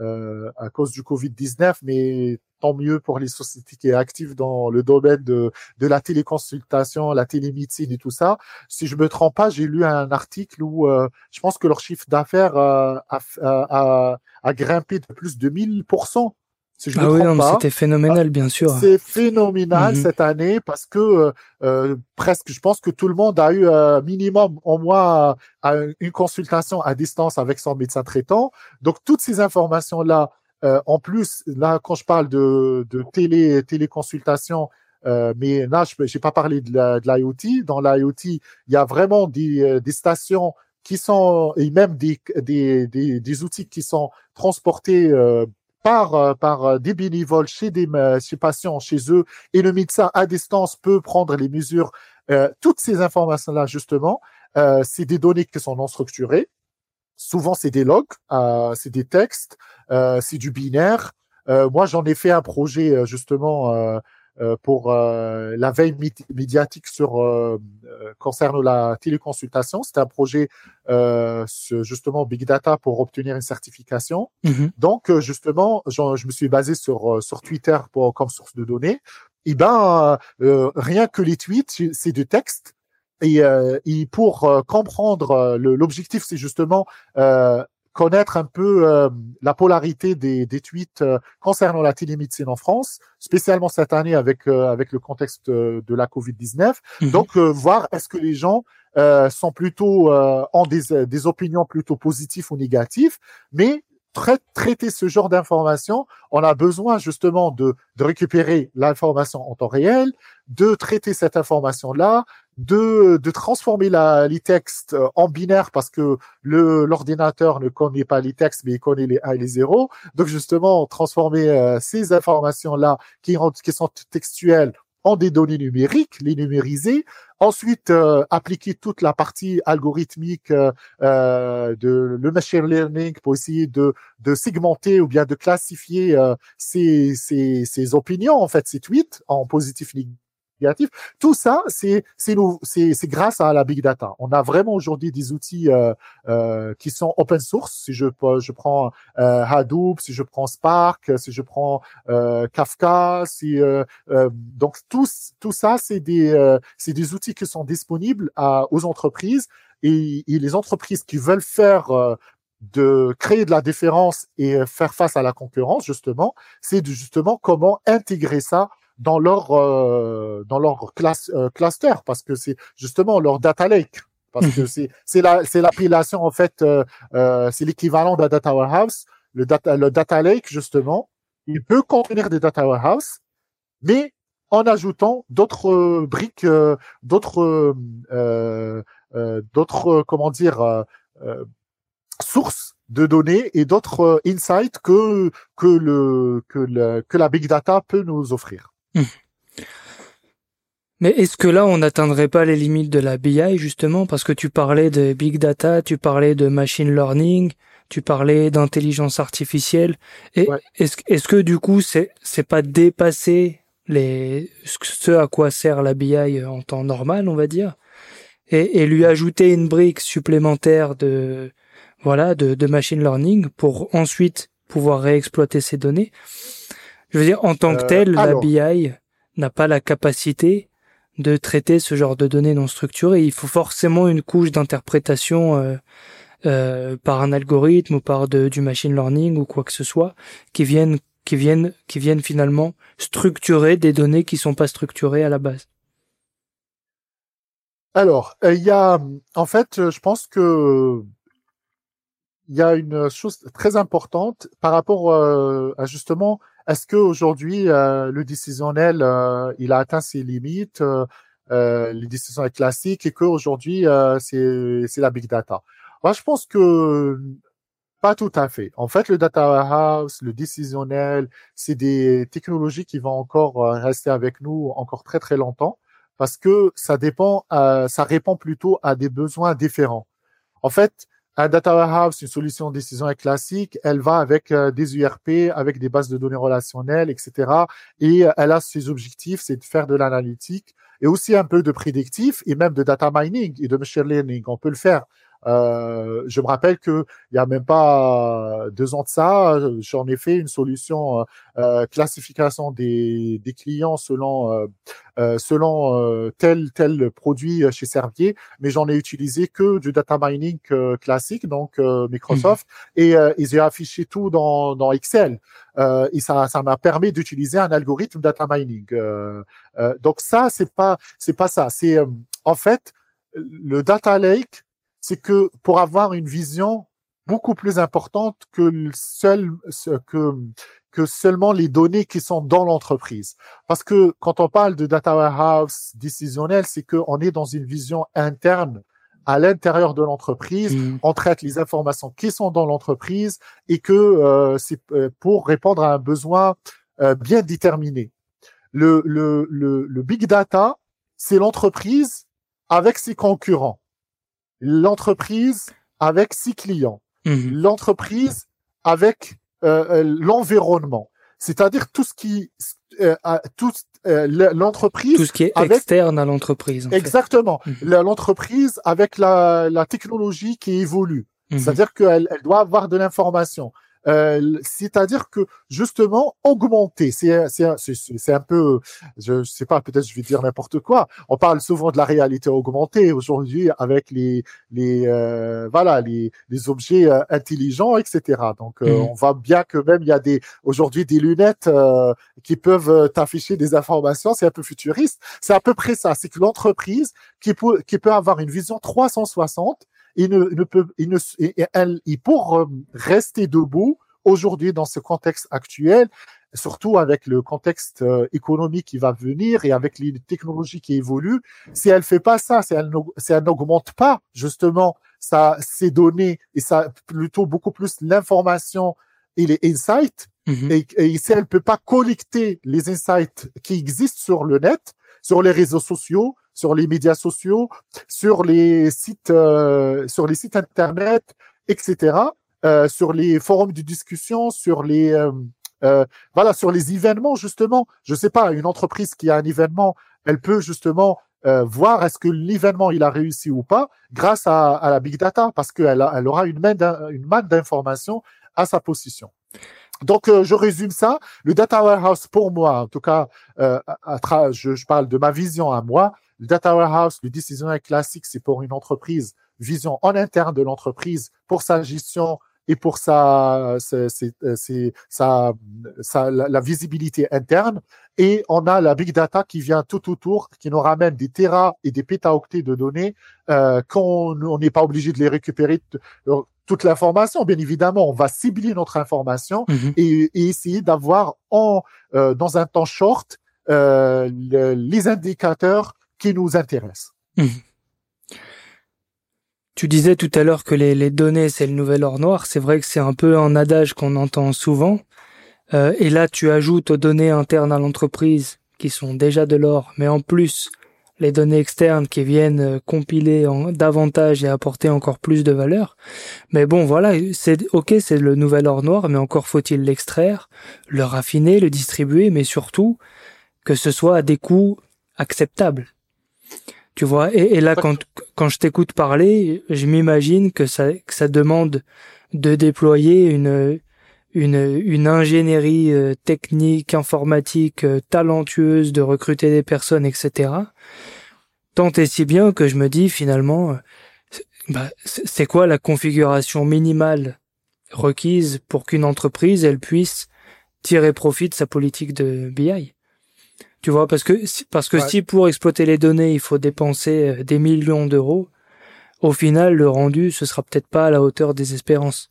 euh, à cause du Covid-19, mais tant mieux pour les sociétés qui sont actives dans le domaine de, de la téléconsultation, la télémédecine et tout ça. Si je me trompe pas, j'ai lu un article où euh, je pense que leur chiffre d'affaires euh, a, a, a, grimpé de plus de 1000%. Si je ah oui, c'était phénoménal, bien sûr. C'est phénoménal mhm. cette année parce que euh, presque, je pense que tout le monde a eu un minimum au moins une consultation à distance avec son médecin traitant. Donc toutes ces informations là euh, en plus, là, quand je parle de, de télé, téléconsultation, euh, mais là, je n'ai pas parlé de l'IoT. Dans l'IoT, il y a vraiment des, euh, des stations qui sont, et même des, des, des, des outils qui sont transportés euh, par, par des bénévoles chez des chez patients, chez eux, et le médecin à distance peut prendre les mesures. toutes ces informations-là, justement, c'est des données qui sont non structurées. Souvent, c'est des logs, euh, c'est des textes, euh, c'est du binaire. Euh, moi, j'en ai fait un projet euh, justement euh, euh, pour la veille médiatique sur concernant la téléconsultation. C'était un projet justement big data pour obtenir une certification. Mm-hmm. Donc, justement, je me suis basé sur sur Twitter pour comme source de données. Et ben, rien que les tweets, c'est du texte et, euh, et pour euh, comprendre euh, l'objectif, c'est justement euh, connaître un peu euh, la polarité des, des tweets concernant la télémédecine en France, spécialement cette année avec avec le contexte de la Covid-19. Mhm. Donc voir est-ce que les gens sont plutôt en des, des opinions plutôt positives ou négatives, mais traiter ce genre d'information, on a besoin justement de, de récupérer l'information en temps réel, de traiter cette information-là, de, de transformer la, les textes euh, en binaire parce que le l'ordinateur ne connaît pas les textes mais il connaît les 1 et les 0. Donc justement, transformer euh, ces informations-là qui, qui sont textuelles en des données numériques, les numériser, ensuite euh, appliquer toute la partie algorithmique euh, de le machine learning pour essayer de, de segmenter ou bien de classifier ces, ces, ces opinions, en fait, ces tweets en positif, tout ça, c'est c'est grâce à la big data. On a vraiment aujourd'hui des outils euh, euh, qui sont open source. Si je je prends euh, Hadoop, si je prends Spark, si je prends euh, Kafka, si euh, euh, donc tout tout ça, c'est des c'est des outils qui sont disponibles à, aux entreprises et, et les entreprises qui veulent faire de créer de la différence et faire face à la concurrence, justement, c'est justement comment intégrer ça dans leur euh, dans leur classe euh, cluster parce que c'est justement leur data lake. Parce que c'est c'est la c'est l'appellation en fait euh, euh c'est l'équivalent d'un data warehouse. Le data le data lake justement il peut contenir des data warehouse mais en ajoutant d'autres briques d'autres d'autres comment dire sources de données et d'autres insights que que le que le que la big data peut nous offrir. Mais est-ce que là, on n'atteindrait pas les limites de la BI, justement, parce que tu parlais de big data, tu parlais de machine learning, tu parlais d'intelligence artificielle. Et est-ce, est-ce que du coup, c'est, c'est pas dépasser les, ce à quoi sert la BI en temps normal, on va dire, et, et lui ajouter une brique supplémentaire de, voilà, de, de machine learning pour ensuite pouvoir réexploiter ces données? Je veux dire, en tant que euh, tel, la BI n'a pas la capacité de traiter ce genre de données non structurées. Il faut forcément une couche d'interprétation euh, euh, par un algorithme ou par de, du machine learning ou quoi que ce soit qui viennent qui viennent qui viennent finalement structurer des données qui sont pas structurées à la base. Alors, il y a en fait, je pense que il y a une chose très importante par rapport à justement est-ce qu'aujourd'hui euh, le décisionnel euh, il a atteint ses limites euh, les décisions classiques et qu'aujourd'hui c'est c'est la big data? Moi, je pense que pas tout à fait. En fait, le data warehouse, le décisionnel, c'est des technologies qui vont encore euh, rester avec nous encore très très longtemps parce que ça dépend, euh, ça répond plutôt à des besoins différents. En fait, un data warehouse, une solution de décision classique, elle va avec euh, des URP, avec des bases de données relationnelles, etc. Et elle a ses objectifs, c'est de faire de l'analytique et aussi un peu de prédictif et même de data mining et de machine learning. On peut le faire euh, je me rappelle que il y a même pas deux ans de ça, j'en ai fait une solution euh, euh classification des, des clients selon euh, euh selon tel tel produit chez Servier, mais j'en ai utilisé que du data mining classique, donc Microsoft, mmh. et ils ont affiché tout dans, dans Excel. et ça ça m'a permis d'utiliser un algorithme data mining. donc ça c'est pas c'est pas ça. C'est en fait le data lake c'est que pour avoir une vision beaucoup plus importante que seul que que seulement les données qui sont dans l'entreprise. Parce que quand on parle de data warehouse décisionnel, c'est qu'on est dans une vision interne à l'intérieur de l'entreprise, mmh. on traite les informations qui sont dans l'entreprise et que euh, c'est euh, pour répondre à un besoin euh, bien déterminé. Le, le, le, le big data, c'est l'entreprise avec ses concurrents l'entreprise avec ses clients, mhm. l'entreprise avec euh, euh, l'environnement, c'est-à-dire tout ce qui euh, tout euh, l'entreprise tout ce qui est externe à l'entreprise. Exactement, mhm. l'entreprise avec la, la technologie qui évolue, mhm. c'est-à-dire qu'elle elle doit avoir de l'information. Euh, c'est-à-dire que justement augmenter, c'est c'est un peu, je sais pas, peut-être je vais dire n'importe quoi. On parle souvent de la réalité augmentée aujourd'hui avec les les euh, voilà les les objets euh, intelligents, etc. Donc mmh. on voit bien que même il y a des aujourd'hui des lunettes qui peuvent t'afficher des informations. C'est un peu futuriste. C'est à peu près ça. C'est que l'entreprise qui peut qui peut avoir une vision 360 il ne, peut, il ne, elle, il pour euh, rester debout aujourd'hui dans ce contexte actuel, surtout avec le contexte euh, économique qui va venir et avec les technologies qui évoluent, si elle fait pas ça, si elle, si elle n'augmente pas justement ça, ces données et ça plutôt beaucoup plus l'information et les insights, mm-hmm. et, et, si elle peut pas collecter les insights qui existent sur le net, sur les réseaux sociaux, sur les médias sociaux, sur les sites, euh, sur les sites internet, etc., euh, sur les forums de discussion, sur les euh, euh, voilà, sur les événements justement. Je sais pas, une entreprise qui a un événement, elle peut justement euh, voir est-ce que l'événement il a réussi ou pas grâce à, à la big data parce qu'elle elle aura une main une manne d'informations à sa position. Donc, euh, je résume ça. Le data warehouse, pour moi, en tout cas, euh, je, je, parle de ma vision à moi. Le data warehouse, le décisionnel classique, c'est pour une entreprise, vision en interne de l'entreprise, pour sa gestion et pour sa, sa, sa, sa la, la, visibilité interne. Et on a la big data qui vient tout autour, qui nous ramène des terras et des pétaoctets de données euh, qu'on n'est pas obligé de les récupérer toute l'information. Bien évidemment, on va cibler notre information mhm. et, et, essayer d'avoir en euh, dans un temps short euh, les indicateurs qui nous intéressent. Mhm. Tu disais tout à l'heure que les, données, c'est le nouvel or noir. C'est vrai que c'est un peu un adage qu'on entend souvent. Euh, et là, tu ajoutes aux données internes à l'entreprise, qui sont déjà de l'or, mais en plus, les données externes qui viennent euh, compiler davantage et apporter encore plus de valeur. Mais bon, voilà, c'est ok, c'est le nouvel or noir, mais encore faut-il l'extraire, le raffiner, le distribuer, mais surtout que ce soit à des coûts acceptables. Tu vois, et, là, quand, quand je t'écoute parler, je m'imagine que ça, que ça demande de déployer une, une, une ingénierie euh, technique, informatique, euh, talentueuse, de recruter des personnes, etc. Tant et si bien que je me dis finalement, euh, bah, c'est quoi la configuration minimale requise pour qu'une entreprise elle puisse tirer profit de sa politique de BI. Tu vois, parce que parce que si pour exploiter les données il faut dépenser des millions d'euros, au final le rendu ce sera peut-être pas à la hauteur des espérances.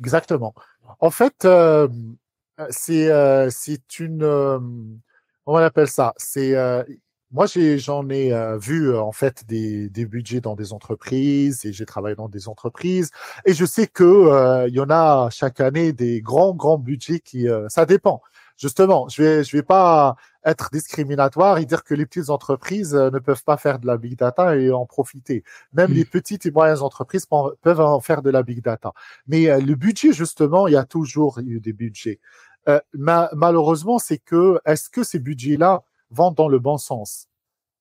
Exactement. En fait, euh, c'est euh, c'est une euh, on appelle ça? C'est euh, moi j'ai j'en ai, vu en fait des, des budgets dans des entreprises et j'ai travaillé dans des entreprises et je sais que il y en a chaque année des grands grands budgets qui ça dépend justement, je vais, je vais pas être discriminatoire et dire que les petites entreprises euh, ne peuvent pas faire de la big data et en profiter. Même les petites et moyennes entreprises peuvent en faire de la big data. Mais euh, le budget, justement, il y a toujours eu des budgets. Euh, malheureusement, c'est que est-ce que ces budgets-là vont dans le bon sens?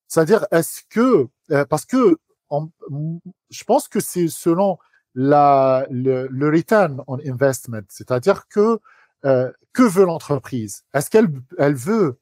C'est-à-dire, est-ce que parce que je pense que c'est selon la, le, le return on investment, c'est-à-dire que euh, que veut l'entreprise? Est-ce qu'elle elle veut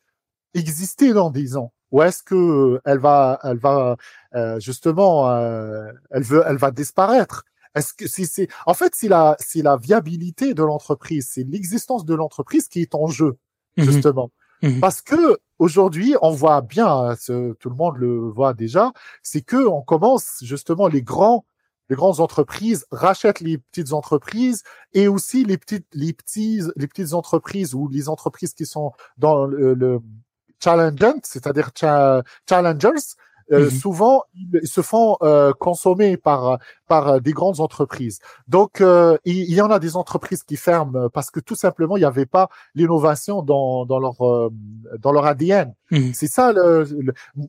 exister dans 10 ans? Ou est-ce que euh, elle va elle va euh, justement elle veut elle va disparaître? Est-ce que si c'est en fait c'est la c'est la viabilité de l'entreprise, c'est l'existence de l'entreprise qui est en jeu mmh justement. Mmh Parce que aujourd'hui, on voit bien, tout le monde le voit déjà, c'est que on commence justement les grands les grandes entreprises rachètent les petites entreprises et aussi les petites, les petits, les petites entreprises ou les entreprises qui sont dans le, le c'est-à-dire challengers, euh, mhm. souvent ils se font euh, consommer par par euh, des grandes entreprises. Donc il, y en a des entreprises qui ferment parce que tout simplement il n'y avait pas l'innovation dans dans leur dans leur ADN. Mhm. C'est ça le,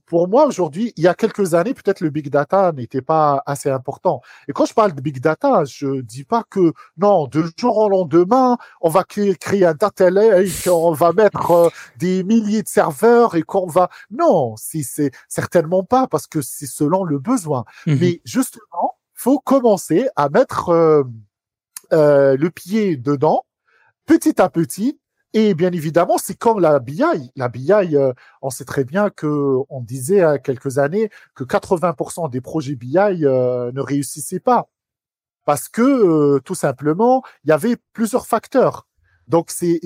pour moi aujourd'hui, il y a quelques années peut-être le big data n'était pas assez important. Et quand je parle de big data, je dis pas que non, de jour au lendemain, on va créer, créer un data lake, on va mettre des milliers de serveurs et qu'on va non, si c'est certainement pas parce que c'est selon le besoin. Mhm. Mais justement, faut commencer à mettre euh, euh, le pied dedans petit à petit. Et bien évidemment, c'est comme la BI. La BI, euh, on sait très bien que on disait à quelques années que 80% des projets BI ne réussissaient pas parce que tout simplement, il y avait plusieurs facteurs. Donc c'est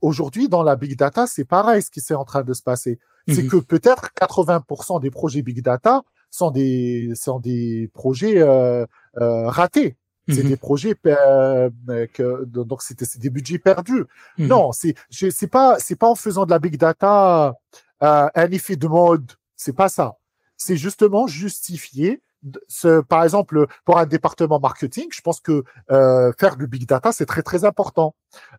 aujourd'hui dans la big data, c'est pareil ce qui s'est en train de se passer c'est mhm. que peut-être 80% des projets big data sont des sont des projets euh, euh, ratés. C'est mhm. des projets euh, que, donc c'était des budgets perdus. Mhm. Non, c'est c'est pas c'est pas en faisant de la big data euh, un effet de mode. C'est pas ça. C'est justement justifier ce, par exemple, pour un département marketing, je pense que euh, faire du big data, c'est très très important.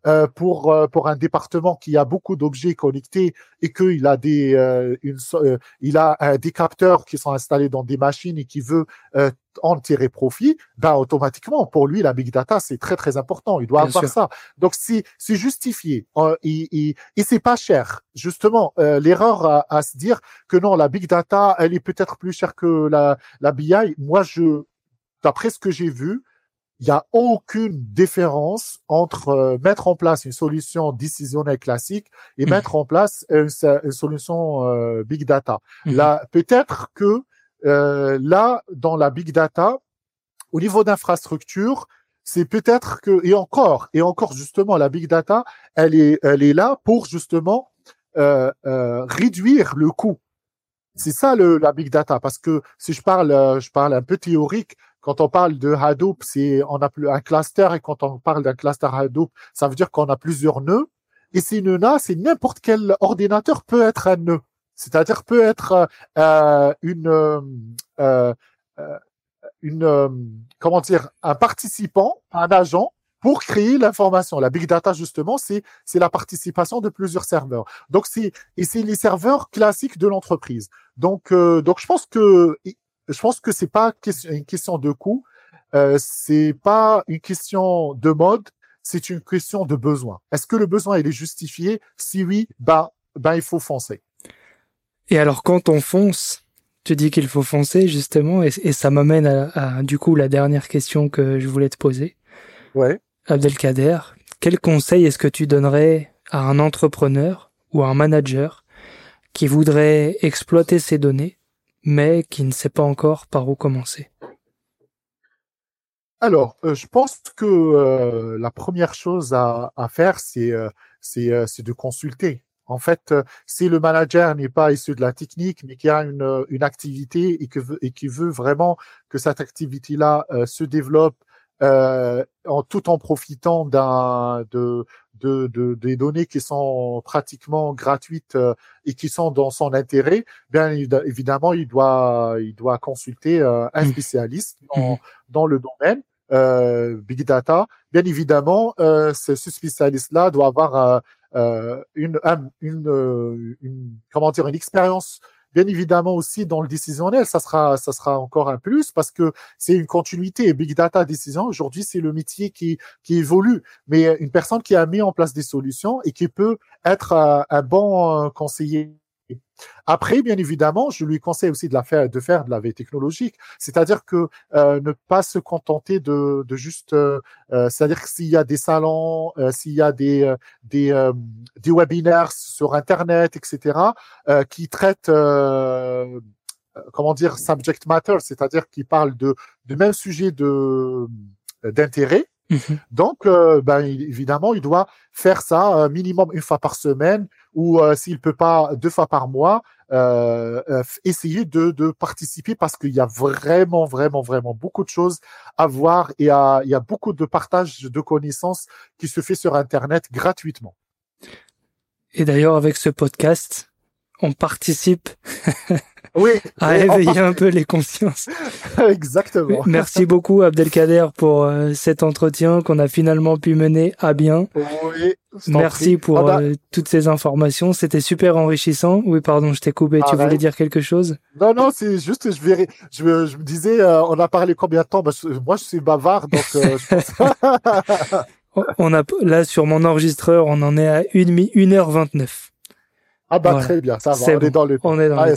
Euh, pour euh, pour un département qui a beaucoup d'objets connectés et qu'il a des euh, une, il a des capteurs qui sont installés dans des machines et qui veut en tirer profit, ben automatiquement pour lui la big data c'est très très important. Il doit avoir ça. Donc c'est c'est justifié et, et, et c'est pas cher. Justement l'erreur à, à, se dire que non la big data elle est peut-être plus chère que la la BI. Moi je d'après ce que j'ai vu il n'y a aucune différence entre euh, mettre en place une solution décisionnelle classique et mmh. mettre en place une, solution euh, big data. Mmh. Là, peut-être que euh, là, dans la big data, au niveau d'infrastructure, c'est peut-être que et encore et encore justement la big data, elle est elle est là pour justement réduire le coût. C'est ça le, la big data parce que si je parle je parle un peu théorique, quand on parle de Hadoop, c'est on a un cluster et quand on parle d'un cluster Hadoop, ça veut dire qu'on a plusieurs nœuds. Et ces nœuds-là, c'est n'importe quel ordinateur peut être un nœud. C'est-à-dire peut être euh, une euh, euh une comment dire un participant, un agent pour créer l'information. La big data, justement, c'est c'est la participation de plusieurs serveurs. Donc c'est et c'est les serveurs classiques de l'entreprise. Donc euh, donc je pense que je pense que c'est pas une question de coût, euh, c'est pas une question de mode, c'est une question de besoin. Est-ce que le besoin il est justifié? Si oui, bah ben il faut foncer. Et alors quand on fonce, tu dis qu'il faut foncer justement, et, ça m'amène à, du coup la dernière question que je voulais te poser. Ouais. Abdelkader, quel conseil est-ce que tu donnerais à un entrepreneur ou à un manager qui voudrait exploiter ses données, mais qui ne sait pas encore par où commencer Alors, euh, je pense que euh, la première chose à, faire, c'est euh, c'est de consulter. En fait, si le manager n'est pas issu de la technique, mais qui a une, activité et, et qui veut vraiment que cette activité-là se développe euh, en tout en profitant d'un de, de, de, des données qui sont pratiquement gratuites euh, et qui sont dans son intérêt, bien évidemment, il doit il doit consulter euh, un mmh. spécialiste dans, mmh. dans le domaine euh, big data. Bien évidemment, ce, ce spécialiste-là doit avoir une, une, une, comment dire une expérience Bien évidemment aussi dans le décisionnel, ça sera, ça sera encore un plus parce que c'est une continuité. Big data décision, aujourd'hui, c'est le métier qui, qui évolue. Mais une personne qui a mis en place des solutions et qui peut être un bon euh, conseiller après, bien évidemment, je lui conseille aussi de la faire, de faire de la veille technologique, c'est-à-dire que euh, ne pas se contenter de, de juste, euh, euh c'est-à-dire que s'il y a des salons, euh, s'il y a des euh, des, des webinaires sur Internet, etc., qui traitent comment dire subject matter, c'est-à-dire qui parlent de du même sujet de d'intérêt. Mmh Donc, ben, évidemment, il doit faire ça minimum une fois par semaine ou s'il peut pas deux fois par mois, euh, euh, essayer de, de, participer parce qu'il y a vraiment, vraiment, vraiment beaucoup de choses à voir et à, il y a beaucoup de partage de connaissances qui se fait sur Internet gratuitement. Et d'ailleurs, avec ce podcast, on participe oui, à éveiller un peu les consciences. Exactement. Merci beaucoup Abdelkader pour euh, cet entretien qu'on a finalement pu mener à bien. Oui, Merci pour ah bah euh, toutes ces informations, c'était super enrichissant. Oui, pardon, je t'ai coupé, tu ah voulais dire quelque chose? Non, non, c'est juste je je, je me disais euh, on a parlé combien de temps? Bah, Moi je suis bavard donc je pense... on a là sur mon enregistreur, on en est à 1 1h29. Ah bah très bien, ça va, on est dans le On est dans le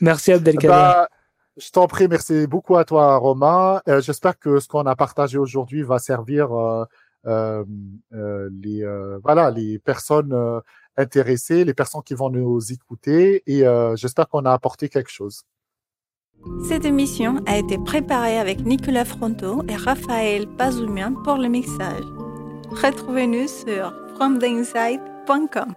merci Abdelkader. Bah, je t'en prie, merci beaucoup à toi Romain. Euh, J'espère que ce qu'on a partagé aujourd'hui va servir euh, euh, euh les euh, voilà les personnes euh, intéressées, les personnes qui vont nous écouter et j'espère qu'on a apporté quelque chose. Cette émission a été préparée avec Nicolas Fronto et Raphaël Pazoumian pour le mixage. Retrouvez-nous sur fromtheinside.com.